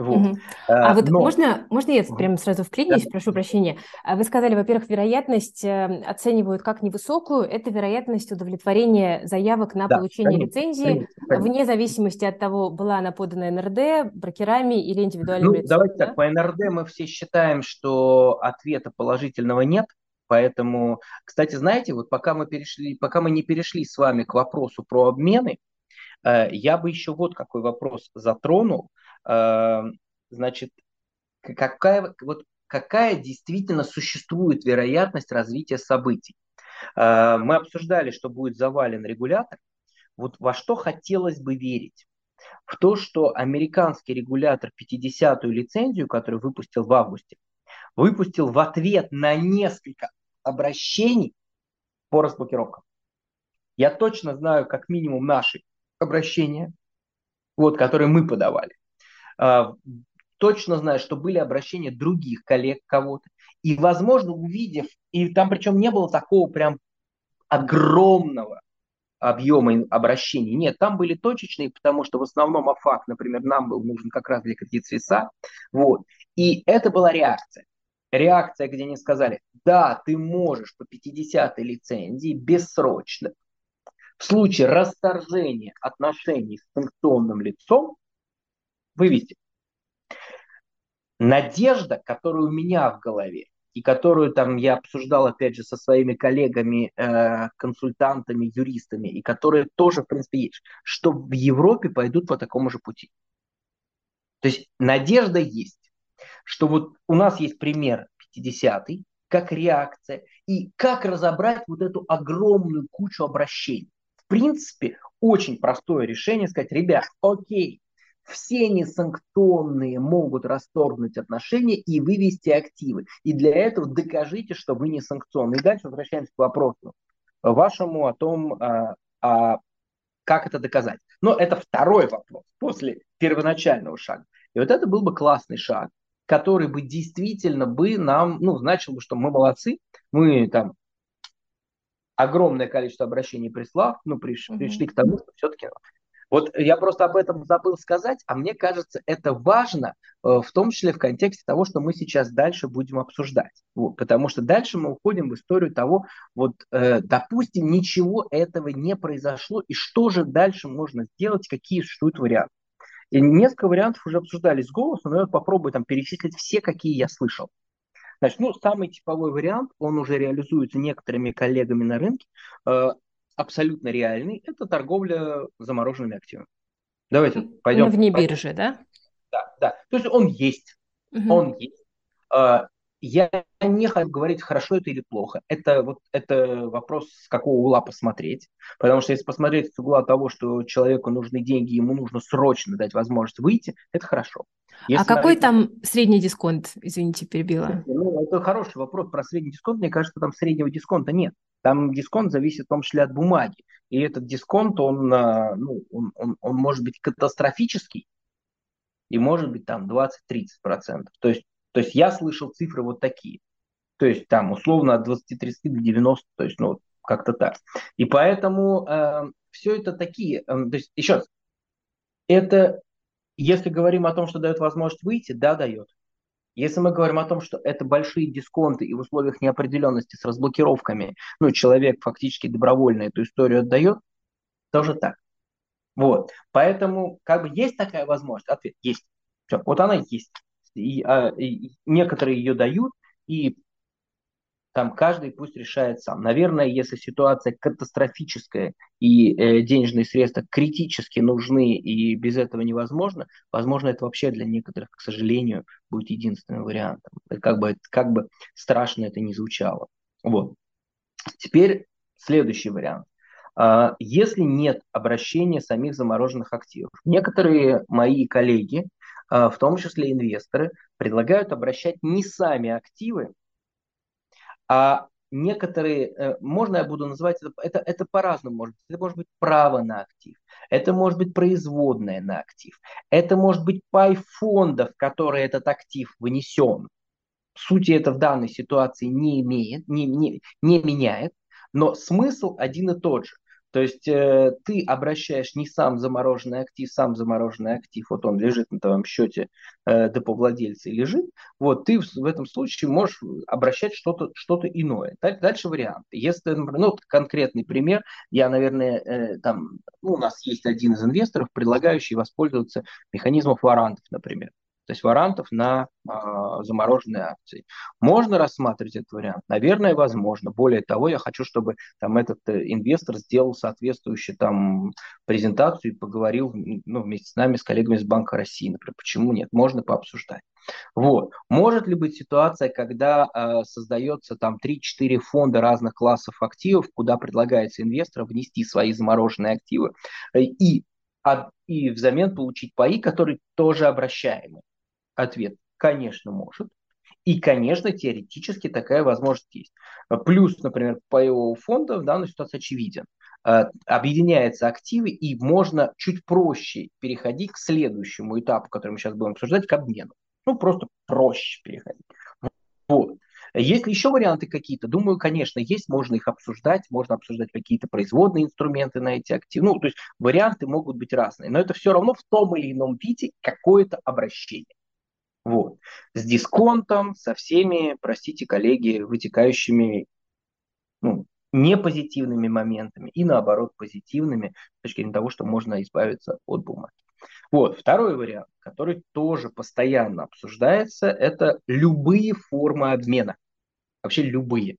Вот. Угу. А, а вот Но... можно, можно я прямо сразу вклинюсь, да. прошу прощения. А вы сказали, во-первых, вероятность э, оценивают как невысокую, это вероятность удовлетворения заявок на да, получение конечно, лицензии, конечно, конечно. вне зависимости от того, была она подана НРД, брокерами или индивидуальным ну, лицом. Давайте да? так, по НРД мы все считаем, что ответа положительного нет, поэтому, кстати, знаете, вот пока мы перешли, пока мы не перешли с вами к вопросу про обмены, я бы еще вот какой вопрос затронул. Эм, значит, какая, вот, какая действительно существует вероятность развития событий. Э, мы обсуждали, что будет завален регулятор. Вот во что хотелось бы верить? В то, что американский регулятор 50-ю лицензию, которую выпустил в августе, выпустил в ответ на несколько обращений по разблокировкам. Я точно знаю как минимум наши обращения, вот, которые мы подавали. А, точно знаю, что были обращения других коллег кого-то. И, возможно, увидев, и там причем не было такого прям огромного объема обращений. Нет, там были точечные, потому что в основном АФАК, например, нам был нужен как раз для кредит СВИСа. Вот. И это была реакция. Реакция, где они сказали, да, ты можешь по 50-й лицензии бессрочно в случае расторжения отношений с санкционным лицом вывести. Надежда, которая у меня в голове, и которую там я обсуждал, опять же, со своими коллегами, э, консультантами, юристами, и которые тоже, в принципе, есть, что в Европе пойдут по такому же пути. То есть надежда есть, что вот у нас есть пример 50-й, как реакция, и как разобрать вот эту огромную кучу обращений. Принципе, очень простое решение сказать, ребят, окей, все несанкционные могут расторгнуть отношения и вывести активы. И для этого докажите, что вы не санкционны. И дальше возвращаемся к вопросу вашему о том, а, а, как это доказать. Но это второй вопрос после первоначального шага. И вот это был бы классный шаг, который бы действительно бы нам, ну, значил бы, что мы молодцы, мы там огромное количество обращений прислав, ну, приш, пришли к тому, что все-таки вот я просто об этом забыл сказать, а мне кажется, это важно, э, в том числе в контексте того, что мы сейчас дальше будем обсуждать. Вот, потому что дальше мы уходим в историю того, вот, э, допустим, ничего этого не произошло, и что же дальше можно сделать, какие существуют варианты. И несколько вариантов уже обсуждались с голосом, но я попробую там перечислить все, какие я слышал. Значит, ну, самый типовой вариант, он уже реализуется некоторыми коллегами на рынке. Э, абсолютно реальный, это торговля замороженными активами. Давайте пойдем. Ну, вне биржи, да? Да, да. То есть он есть. Угу. Он есть. А, я не хочу говорить, хорошо это или плохо. Это, вот, это вопрос, с какого угла посмотреть. Потому что если посмотреть с угла того, что человеку нужны деньги, ему нужно срочно дать возможность выйти, это хорошо. Если а какой на... там средний дисконт? Извините, перебила. Ну, это хороший вопрос про средний дисконт. Мне кажется, там среднего дисконта нет. Там дисконт зависит в том числе от бумаги. И этот дисконт, он, а, ну, он, он, он может быть катастрофический, и может быть там 20-30%. То есть, то есть я слышал цифры вот такие. То есть там условно от 20-30 до 90, то есть ну как-то так. И поэтому э, все это такие, э, то есть еще раз, это, если говорим о том, что дает возможность выйти, да, дает. Если мы говорим о том, что это большие дисконты и в условиях неопределенности с разблокировками, ну, человек фактически добровольно эту историю отдает, тоже так. Вот. Поэтому, как бы, есть такая возможность? Ответ – есть. Все, вот она есть. И, а, и некоторые ее дают, и там каждый пусть решает сам. Наверное, если ситуация катастрофическая и э, денежные средства критически нужны и без этого невозможно, возможно, это вообще для некоторых, к сожалению, будет единственным вариантом. Как бы, как бы страшно это ни звучало. Вот. Теперь следующий вариант. А, если нет обращения самих замороженных активов, некоторые мои коллеги, в том числе инвесторы, предлагают обращать не сами активы, а некоторые, э, можно я буду называть это, это, это по-разному может быть. Это может быть право на актив, это может быть производное на актив, это может быть пай фондов, который этот актив вынесен. Сути это в данной ситуации не имеет, не, не, не меняет, но смысл один и тот же. То есть э, ты обращаешь не сам замороженный актив, сам замороженный актив, вот он лежит на твоем счете э, депо-владельца и лежит, вот ты в, в этом случае можешь обращать что-то что иное. Дальше варианты. Если, например, ну, конкретный пример, я, наверное, э, там, ну, у нас есть один из инвесторов, предлагающий воспользоваться механизмом варантов, например то есть варантов на э, замороженные акции. Можно рассматривать этот вариант? Наверное, возможно. Более того, я хочу, чтобы там этот э, инвестор сделал соответствующую там презентацию и поговорил ну, вместе с нами, с коллегами из Банка России, например. Почему нет? Можно пообсуждать. Вот. Может ли быть ситуация, когда э, создается там 3-4 фонда разных классов активов, куда предлагается инвесторам внести свои замороженные активы э, и, а, и взамен получить паи, которые тоже обращаемы? Ответ – конечно, может. И, конечно, теоретически такая возможность есть. Плюс, например, по фонда в данной ситуации очевиден. Э, объединяются активы, и можно чуть проще переходить к следующему этапу, который мы сейчас будем обсуждать, к обмену. Ну, просто проще переходить. Вот. Есть ли еще варианты какие-то? Думаю, конечно, есть, можно их обсуждать, можно обсуждать какие-то производные инструменты на эти активы. Ну, то есть варианты могут быть разные, но это все равно в том или ином виде какое-то обращение. Вот. С дисконтом, со всеми, простите, коллеги, вытекающими ну, не позитивными моментами и наоборот позитивными с точки зрения того, что можно избавиться от бумаги. Вот. Второй вариант, который тоже постоянно обсуждается, это любые формы обмена. Вообще любые.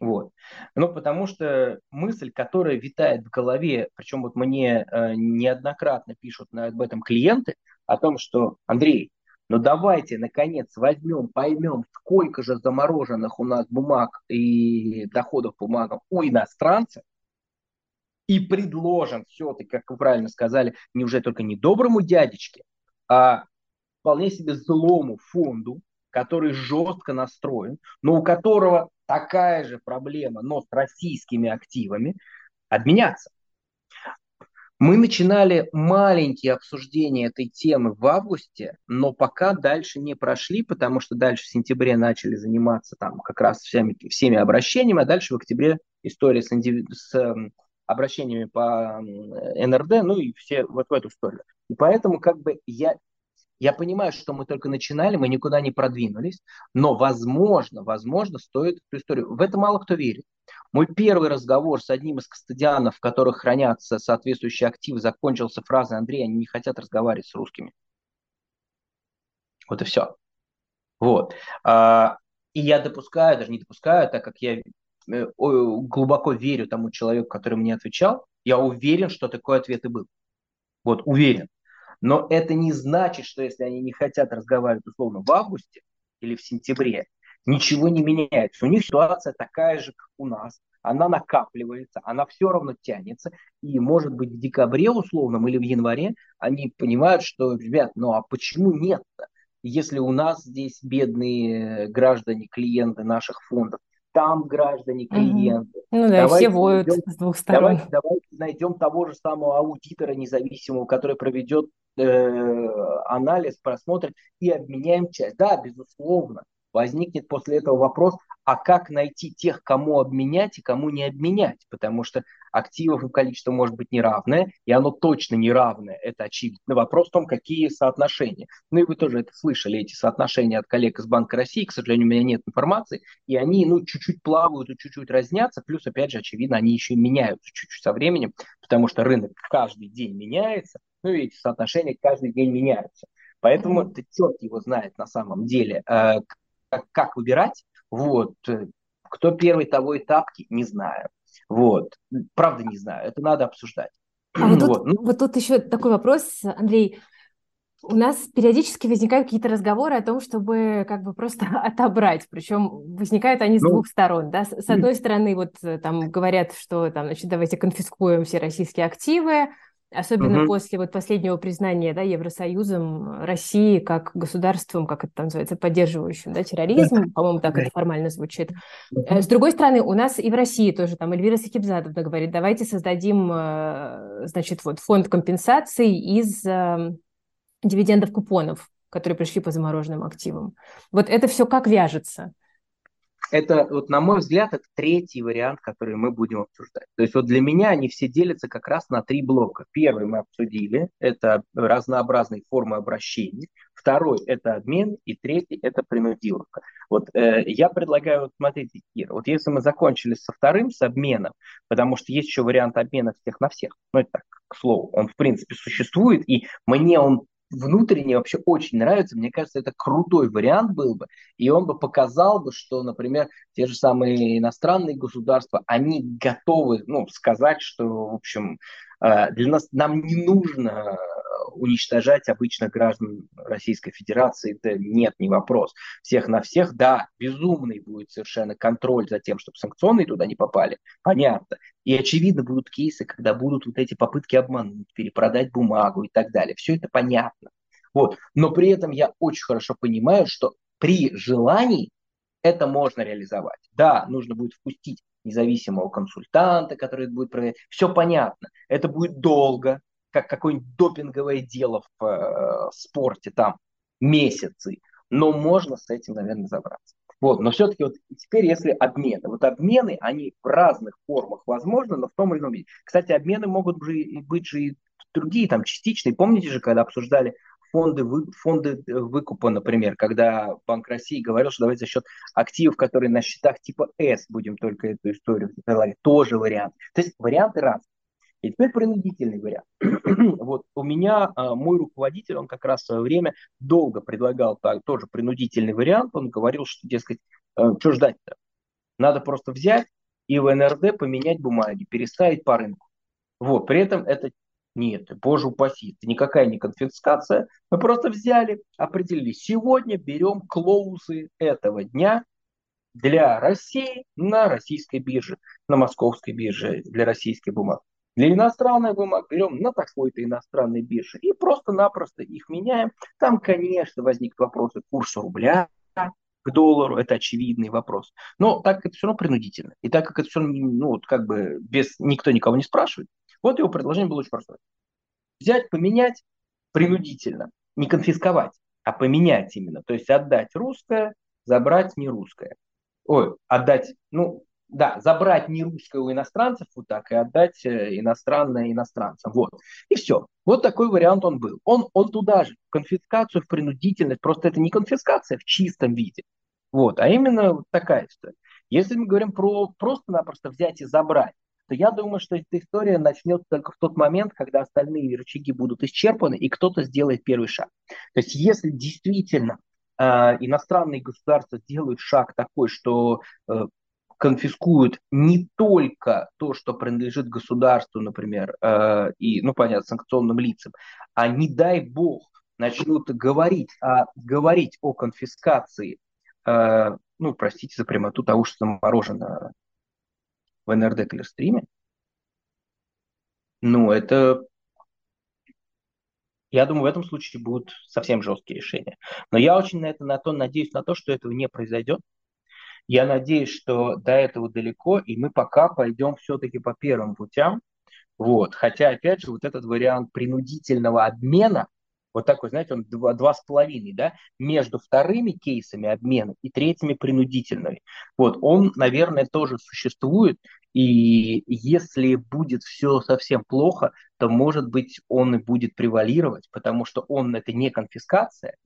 Вот. Ну, потому что мысль, которая витает в голове, причем вот мне э, неоднократно пишут на, об этом клиенты, о том, что, Андрей, но давайте, наконец, возьмем, поймем, сколько же замороженных у нас бумаг и доходов бумагам у иностранцев, и предложим все-таки, как вы правильно сказали, не уже только не доброму дядечке, а вполне себе злому фонду, который жестко настроен, но у которого такая же проблема, но с российскими активами, обменяться. Мы начинали маленькие обсуждения этой темы в августе, но пока дальше не прошли, потому что дальше в сентябре начали заниматься там как раз всеми, всеми обращениями, а дальше в октябре история с, с эм, обращениями по НРД, ну и все вот в эту сторону. И поэтому как бы я я понимаю, что мы только начинали, мы никуда не продвинулись, но возможно, возможно, стоит эту историю. В это мало кто верит. Мой первый разговор с одним из кастодианов, в которых хранятся соответствующие активы, закончился фразой «Андрей, они не хотят разговаривать с русскими». Вот и все. Вот. А, и я допускаю, даже не допускаю, так как я э, глубоко верю тому человеку, который мне отвечал, я уверен, что такой ответ и был. Вот, уверен. Но это не значит, что если они не хотят разговаривать условно в августе или в сентябре, ничего не меняется. У них ситуация такая же, как у нас. Она накапливается, она все равно тянется. И, может быть, в декабре условном или в январе они понимают, что, ребят, ну а почему нет-то? Если у нас здесь бедные граждане, клиенты наших фондов, там граждане, клиенты. Ну да, давайте все воют найдем, с двух сторон. Давайте, давайте найдем того же самого аудитора независимого, который проведет э, анализ, просмотрит и обменяем часть. Да, безусловно, возникнет после этого вопрос, а как найти тех, кому обменять и кому не обменять, потому что активов и количество может быть неравное, и оно точно неравное, это очевидно. Вопрос в том, какие соотношения. Ну и вы тоже это слышали, эти соотношения от коллег из Банка России, к сожалению, у меня нет информации, и они, ну, чуть-чуть плавают и чуть-чуть разнятся, плюс, опять же, очевидно, они еще и меняются чуть-чуть со временем, потому что рынок каждый день меняется, ну и эти соотношения каждый день меняются. Поэтому mm-hmm. черт его знает на самом деле, э, как выбирать. Вот. Кто первый, того и тапки, не знаю. Вот. Правда не знаю, это надо обсуждать. А вот тут, вот. Ну, вот тут еще такой вопрос, Андрей. У нас периодически возникают какие-то разговоры о том, чтобы как бы просто отобрать, причем возникают они с ну, двух сторон, да. С одной стороны, вот э, там говорят, что там, значит, давайте конфискуем все российские активы, Особенно угу. после вот последнего признания да, Евросоюзом России как государством, как это называется, поддерживающим да, терроризм, по-моему, так это формально звучит. Угу. С другой стороны, у нас и в России тоже, там Эльвира Сахибзадовна говорит, давайте создадим, э, значит, вот фонд компенсаций из эм, дивидендов купонов, которые пришли по замороженным активам. Вот это все как вяжется? Это, вот, на мой взгляд, это третий вариант, который мы будем обсуждать. То есть вот для меня они все делятся как раз на три блока. Первый мы обсудили, это разнообразные формы обращений. Второй – это обмен. И третий – это принудиловка. Вот э, я предлагаю, вот смотрите, Кира, вот если мы закончили со вторым, с обменом, потому что есть еще вариант обмена всех на всех, ну это так, к слову, он в принципе существует, и мне он внутренне вообще очень нравится. Мне кажется, это крутой вариант был бы. И он бы показал бы, что, например, те же самые иностранные государства, они готовы ну, сказать, что, в общем, э, для нас нам не нужно уничтожать обычно граждан Российской Федерации, это нет, не вопрос. Всех на всех, да, безумный будет совершенно контроль за тем, чтобы санкционные туда не попали, понятно. И очевидно будут кейсы, когда будут вот эти попытки обмануть, перепродать бумагу и так далее. Все это понятно. Вот. Но при этом я очень хорошо понимаю, что при желании это можно реализовать. Да, нужно будет впустить независимого консультанта, который это будет проверять. Все понятно. Это будет долго, как какое-нибудь допинговое дело в э, спорте, там месяцы. Но можно с этим, наверное, разобраться. Вот, но все-таки вот теперь, если обмены, вот обмены, они в разных формах возможны, но в том или ином виде. Кстати, обмены могут быть же и другие, там, частичные. Помните же, когда обсуждали фонды, вы, фонды э, выкупа, например, когда Банк России говорил, что давайте за счет активов, которые на счетах типа S будем только эту историю предлагать, тоже вариант. То есть варианты разные. И теперь принудительный вариант. вот у меня а, мой руководитель, он как раз в свое время долго предлагал так, тоже принудительный вариант. Он говорил, что, дескать, э, что ждать-то? Надо просто взять и в НРД поменять бумаги, переставить по рынку. Вот, при этом это нет, боже упаси, это никакая не конфискация. Мы просто взяли, определили, сегодня берем клоузы этого дня для России на российской бирже, на московской бирже для российских бумаг. Для иностранных бумаг берем на такой-то иностранной бирже и просто-напросто их меняем. Там, конечно, возникнут вопросы курса рубля к доллару, это очевидный вопрос. Но так как это все равно принудительно, и так как это все равно, ну, вот как бы без никто никого не спрашивает, вот его предложение было очень простое. Взять, поменять принудительно, не конфисковать, а поменять именно. То есть отдать русское, забрать не русское. Ой, отдать, ну, да, забрать не русское у иностранцев вот так и отдать э, иностранное иностранцам. Вот. И все. Вот такой вариант он был. Он, он туда же, в конфискацию, в принудительность. Просто это не конфискация в чистом виде. Вот, а именно такая история. Если мы говорим про просто-напросто взять и забрать, то я думаю, что эта история начнется только в тот момент, когда остальные рычаги будут исчерпаны, и кто-то сделает первый шаг. То есть если действительно э, иностранные государства делают шаг такой, что э, конфискуют не только то, что принадлежит государству, например, э, и, ну, понятно, санкционным лицам, а не дай бог начнут говорить, а, говорить о конфискации, э, ну, простите за прямоту того, что заморожено в НРД Клерстриме, ну, это я думаю, в этом случае будут совсем жесткие решения. Но я очень на это на то надеюсь на то, что этого не произойдет, я надеюсь, что до этого далеко, и мы пока пойдем все-таки по первым путям. Вот. Хотя, опять же, вот этот вариант принудительного обмена, Вот такой, знаете, он два, два с половиной, да, между вторыми кейсами обмена и третьими принудительными. Вот, он, наверное, тоже существует, и если будет все совсем плохо, то, может быть, он и будет превалировать, потому что он это не конфискация,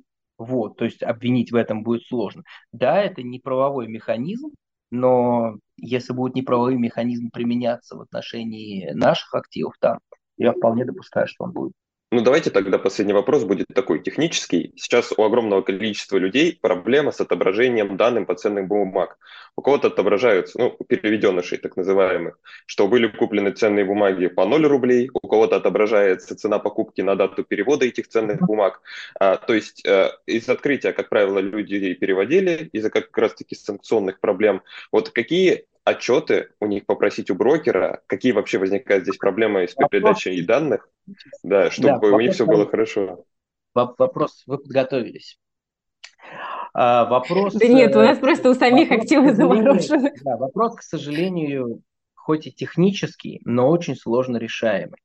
вот, то есть обвинить в этом будет сложно. Да, это не правовой механизм, но если будет неправовой механизм применяться в отношении наших активов, там, я вполне допускаю, что он будет ну, давайте тогда последний вопрос будет такой технический. Сейчас у огромного количества людей проблема с отображением данных по ценным бумаг. У кого-то отображаются, ну, переведенышей так называемых, что были куплены ценные бумаги по 0 рублей, у кого-то отображается цена покупки на дату перевода этих ценных бумаг. А, то есть э, из открытия, как правило, люди переводили из-за как раз-таки санкционных проблем. Вот какие отчеты у них попросить у брокера, какие вообще возникают здесь проблемы с передачей данных, да, чтобы да, у них все было хорошо. Вопрос, вы подготовились. А, вопрос... Да нет, у нас просто у самих вопрос, активы заморожены. Да, вопрос, к сожалению, хоть и технический, но очень сложно решаемый.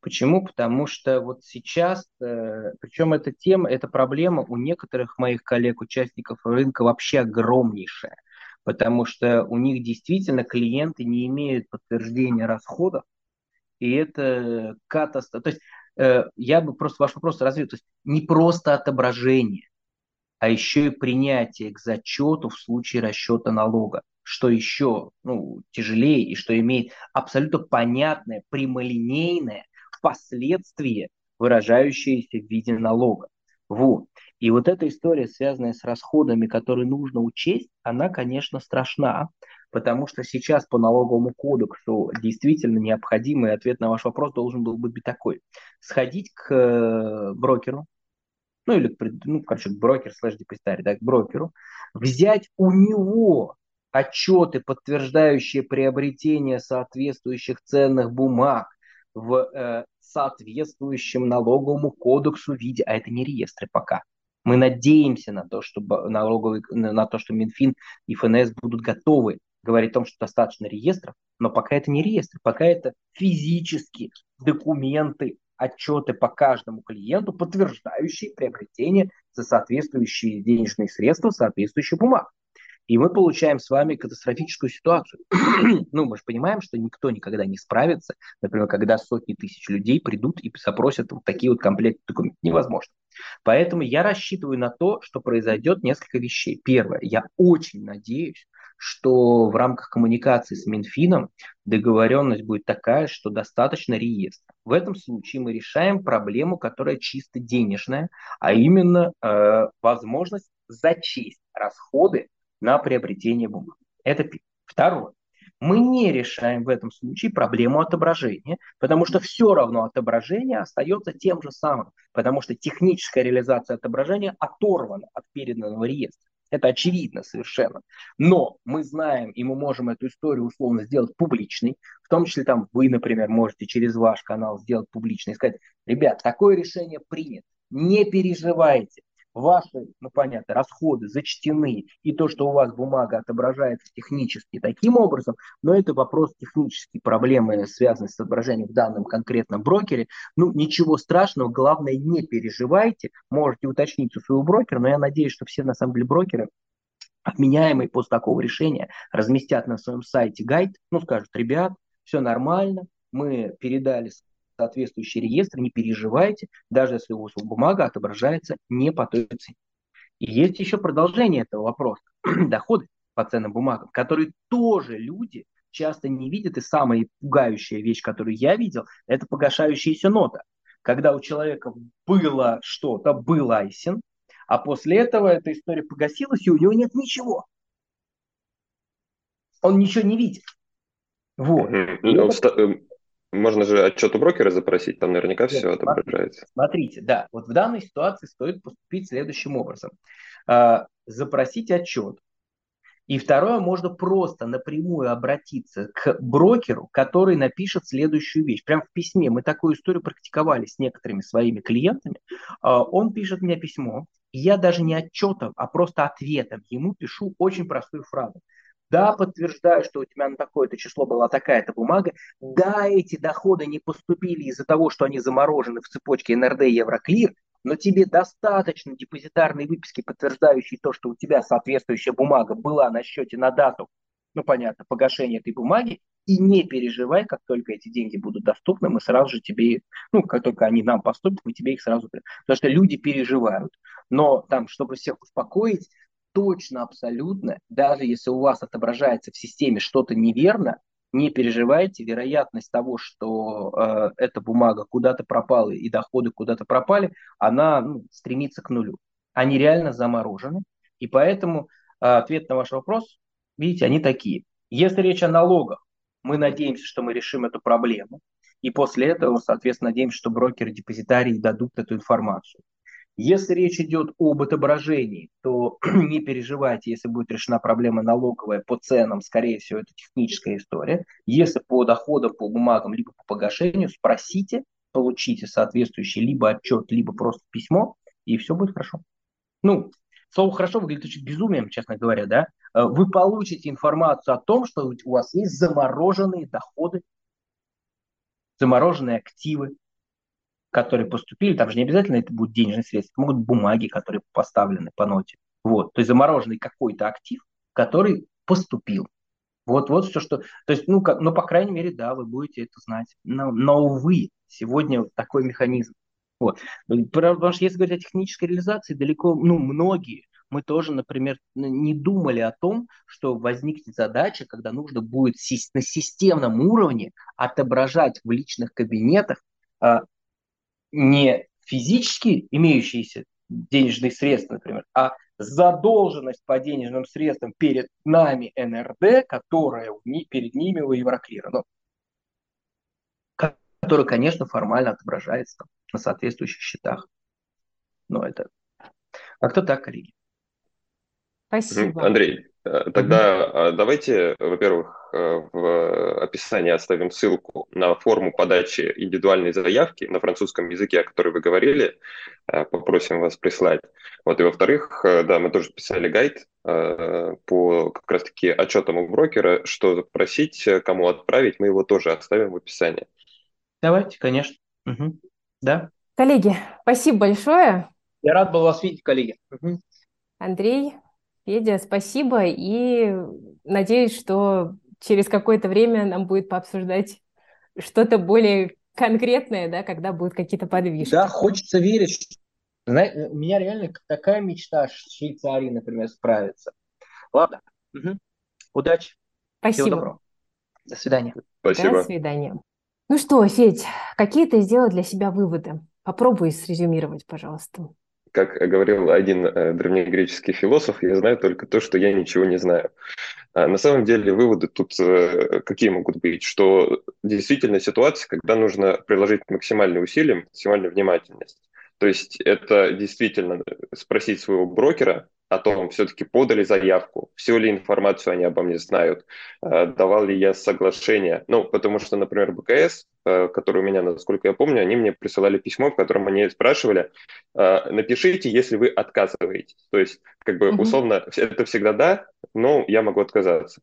Почему? Потому что вот сейчас, э, причем эта тема, эта проблема у некоторых моих коллег, участников рынка вообще огромнейшая потому что у них действительно клиенты не имеют подтверждения расходов, и это катастрофа. То есть э, я бы просто ваш вопрос развил, то есть не просто отображение, а еще и принятие к зачету в случае расчета налога, что еще ну, тяжелее и что имеет абсолютно понятное, прямолинейное последствие, выражающееся в виде налога. Вот. И вот эта история, связанная с расходами, которые нужно учесть, она, конечно, страшна, потому что сейчас по налоговому кодексу действительно необходимый ответ на ваш вопрос должен был быть такой. Сходить к э, брокеру, ну или, ну, короче, брокер слэш депозитарий, да, к брокеру, взять у него отчеты, подтверждающие приобретение соответствующих ценных бумаг в э, соответствующем налоговому кодексу виде, а это не реестры пока, мы надеемся на то, что, налоговый, на то, что Минфин и ФНС будут готовы говорить о том, что достаточно реестров, но пока это не реестр, пока это физические документы, отчеты по каждому клиенту, подтверждающие приобретение за соответствующие денежные средства, соответствующих бумаг. И мы получаем с вами катастрофическую ситуацию. ну, мы же понимаем, что никто никогда не справится, например, когда сотни тысяч людей придут и запросят вот такие вот комплекты документов. Невозможно. Поэтому я рассчитываю на то, что произойдет несколько вещей. Первое, я очень надеюсь, что в рамках коммуникации с Минфином договоренность будет такая, что достаточно реестра. В этом случае мы решаем проблему, которая чисто денежная, а именно э, возможность зачесть расходы на приобретение бумаг. Это первое. Второе. Мы не решаем в этом случае проблему отображения, потому что все равно отображение остается тем же самым, потому что техническая реализация отображения оторвана от переданного реестра. Это очевидно совершенно. Но мы знаем, и мы можем эту историю условно сделать публичной, в том числе там вы, например, можете через ваш канал сделать публичной и сказать, ребят, такое решение принято, не переживайте, ваши, ну понятно, расходы зачтены, и то, что у вас бумага отображается технически таким образом, но это вопрос технический, проблемы, связанные с отображением в данном конкретном брокере. Ну, ничего страшного, главное, не переживайте, можете уточнить у своего брокера, но я надеюсь, что все, на самом деле, брокеры отменяемые после такого решения разместят на своем сайте гайд, ну, скажут, ребят, все нормально, мы передали соответствующий реестр, не переживайте, даже если у вас бумага отображается не по той цене. И есть еще продолжение этого вопроса. Доходы по ценным бумагам, которые тоже люди часто не видят. И самая пугающая вещь, которую я видел, это погашающаяся нота. Когда у человека было что-то, был айсин, а после этого эта история погасилась, и у него нет ничего. Он ничего не видит. Вот. Ну, это... Можно же отчет у брокера запросить, там наверняка Нет, все отображается. Смотрите, да, вот в данной ситуации стоит поступить следующим образом. А, запросить отчет. И второе, можно просто напрямую обратиться к брокеру, который напишет следующую вещь. Прямо в письме. Мы такую историю практиковали с некоторыми своими клиентами. А, он пишет мне письмо, я даже не отчетом, а просто ответом ему пишу очень простую фразу. Да, подтверждаю, что у тебя на такое-то число была такая-то бумага. Да, эти доходы не поступили из-за того, что они заморожены в цепочке НРД и Евроклир. но тебе достаточно депозитарной выписки, подтверждающей то, что у тебя соответствующая бумага была на счете на дату, ну, понятно, погашения этой бумаги, и не переживай, как только эти деньги будут доступны, мы сразу же тебе, ну, как только они нам поступят, мы тебе их сразу... Потому что люди переживают. Но там, чтобы всех успокоить, точно, абсолютно, даже если у вас отображается в системе что-то неверно, не переживайте, вероятность того, что э, эта бумага куда-то пропала и доходы куда-то пропали, она ну, стремится к нулю. Они реально заморожены, и поэтому э, ответ на ваш вопрос, видите, они такие. Если речь о налогах, мы надеемся, что мы решим эту проблему, и после этого, соответственно, надеемся, что брокеры депозитарии дадут эту информацию. Если речь идет об отображении, то не переживайте, если будет решена проблема налоговая по ценам, скорее всего, это техническая история. Если по доходам, по бумагам, либо по погашению, спросите, получите соответствующий либо отчет, либо просто письмо, и все будет хорошо. Ну, слово «хорошо» выглядит очень безумием, честно говоря, да? Э, вы получите информацию о том, что у вас есть замороженные доходы, замороженные активы, которые поступили, там же не обязательно это будут денежные средства, могут быть бумаги, которые поставлены по ноте. Вот, то есть замороженный какой-то актив, который поступил. Вот, вот все, что... То есть, ну, как, ну, по крайней мере, да, вы будете это знать. Но, но увы, сегодня вот такой механизм. Вот. Потому что если говорить о технической реализации, далеко, ну, многие, мы тоже, например, не думали о том, что возникнет задача, когда нужно будет на системном уровне отображать в личных кабинетах а, не физически имеющиеся денежные средства, например, а задолженность по денежным средствам перед нами НРД, которая перед ними у Евроклира, ну, которая, конечно, формально отображается там, на соответствующих счетах. Но это как-то так, коллеги. Спасибо. Андрей, тогда угу. давайте, во-первых, э, в описании оставим ссылку на форму подачи индивидуальной заявки на французском языке, о которой вы говорили. Попросим вас прислать. Вот, и во-вторых, да, мы тоже писали гайд по как раз-таки отчетам у брокера, что запросить, кому отправить, мы его тоже оставим в описании. Давайте, конечно. Угу. Да. Коллеги, спасибо большое. Я рад был вас видеть, коллеги. Угу. Андрей, Федя, спасибо. И надеюсь, что через какое-то время нам будет пообсуждать что-то более конкретное, да, когда будут какие-то подвижки. Да, хочется верить. Знаете, у меня реально такая мечта с Швейцарией, например, справиться. Ладно. Угу. Удачи. Спасибо. Всего доброго. До свидания. Спасибо. До свидания. Ну что, Федь, какие ты сделал для себя выводы? Попробуй срезюмировать, пожалуйста как говорил один э, древнегреческий философ, я знаю только то, что я ничего не знаю. А на самом деле выводы тут э, какие могут быть? Что действительно ситуация, когда нужно приложить максимальные усилия, максимальную внимательность. То есть это действительно спросить своего брокера, о том, все-таки подали заявку, всю ли информацию они обо мне знают, э, давал ли я соглашение. Ну, потому что, например, БКС, э, который у меня, насколько я помню, они мне присылали письмо, в котором они спрашивали, э, напишите, если вы отказываетесь. То есть, как бы, условно, это всегда да, но я могу отказаться.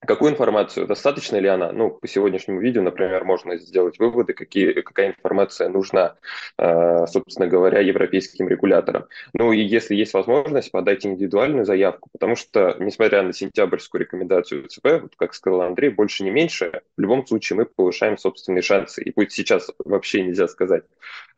Какую информацию? Достаточно ли она? Ну, по сегодняшнему видео, например, можно сделать выводы, какие, какая информация нужна, э, собственно говоря, европейским регуляторам. Ну и если есть возможность, подать индивидуальную заявку, потому что, несмотря на сентябрьскую рекомендацию ЦП, вот как сказал Андрей, больше не меньше, в любом случае мы повышаем собственные шансы. И пусть сейчас вообще нельзя сказать,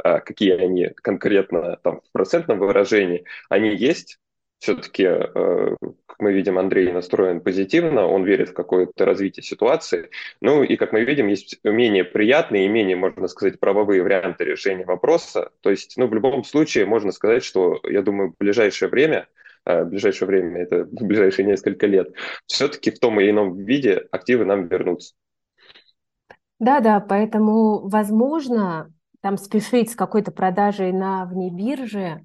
э, какие они конкретно там в процентном выражении, они есть, все-таки, э, как мы видим, Андрей настроен позитивно, он верит в какое-то развитие ситуации. Ну и, как мы видим, есть менее приятные и менее, можно сказать, правовые варианты решения вопроса. То есть, ну, в любом случае, можно сказать, что, я думаю, в ближайшее время, э, в ближайшее время, это в ближайшие несколько лет, все-таки в том или ином виде активы нам вернутся. Да-да, поэтому, возможно, там спешить с какой-то продажей на вне биржи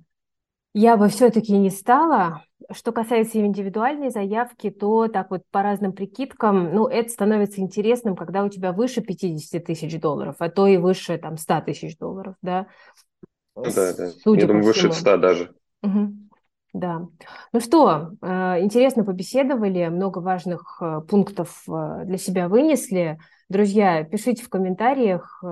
я бы все-таки не стала. Что касается индивидуальной заявки, то так вот по разным прикидкам, ну, это становится интересным, когда у тебя выше 50 тысяч долларов, а то и выше там 100 тысяч долларов, да. Ну, да, да. Судя Я думаю, всему. выше 100 даже. Угу. Да. Ну что, э, интересно побеседовали, много важных э, пунктов э, для себя вынесли. Друзья, пишите в комментариях,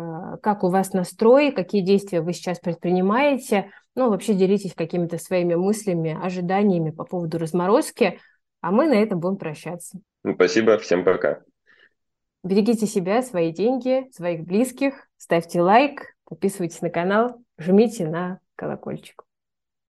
как у вас настрой, какие действия вы сейчас предпринимаете. Ну, вообще делитесь какими-то своими мыслями, ожиданиями по поводу разморозки. А мы на этом будем прощаться. Ну, спасибо, всем пока. Берегите себя, свои деньги, своих близких, ставьте лайк, подписывайтесь на канал, жмите на колокольчик.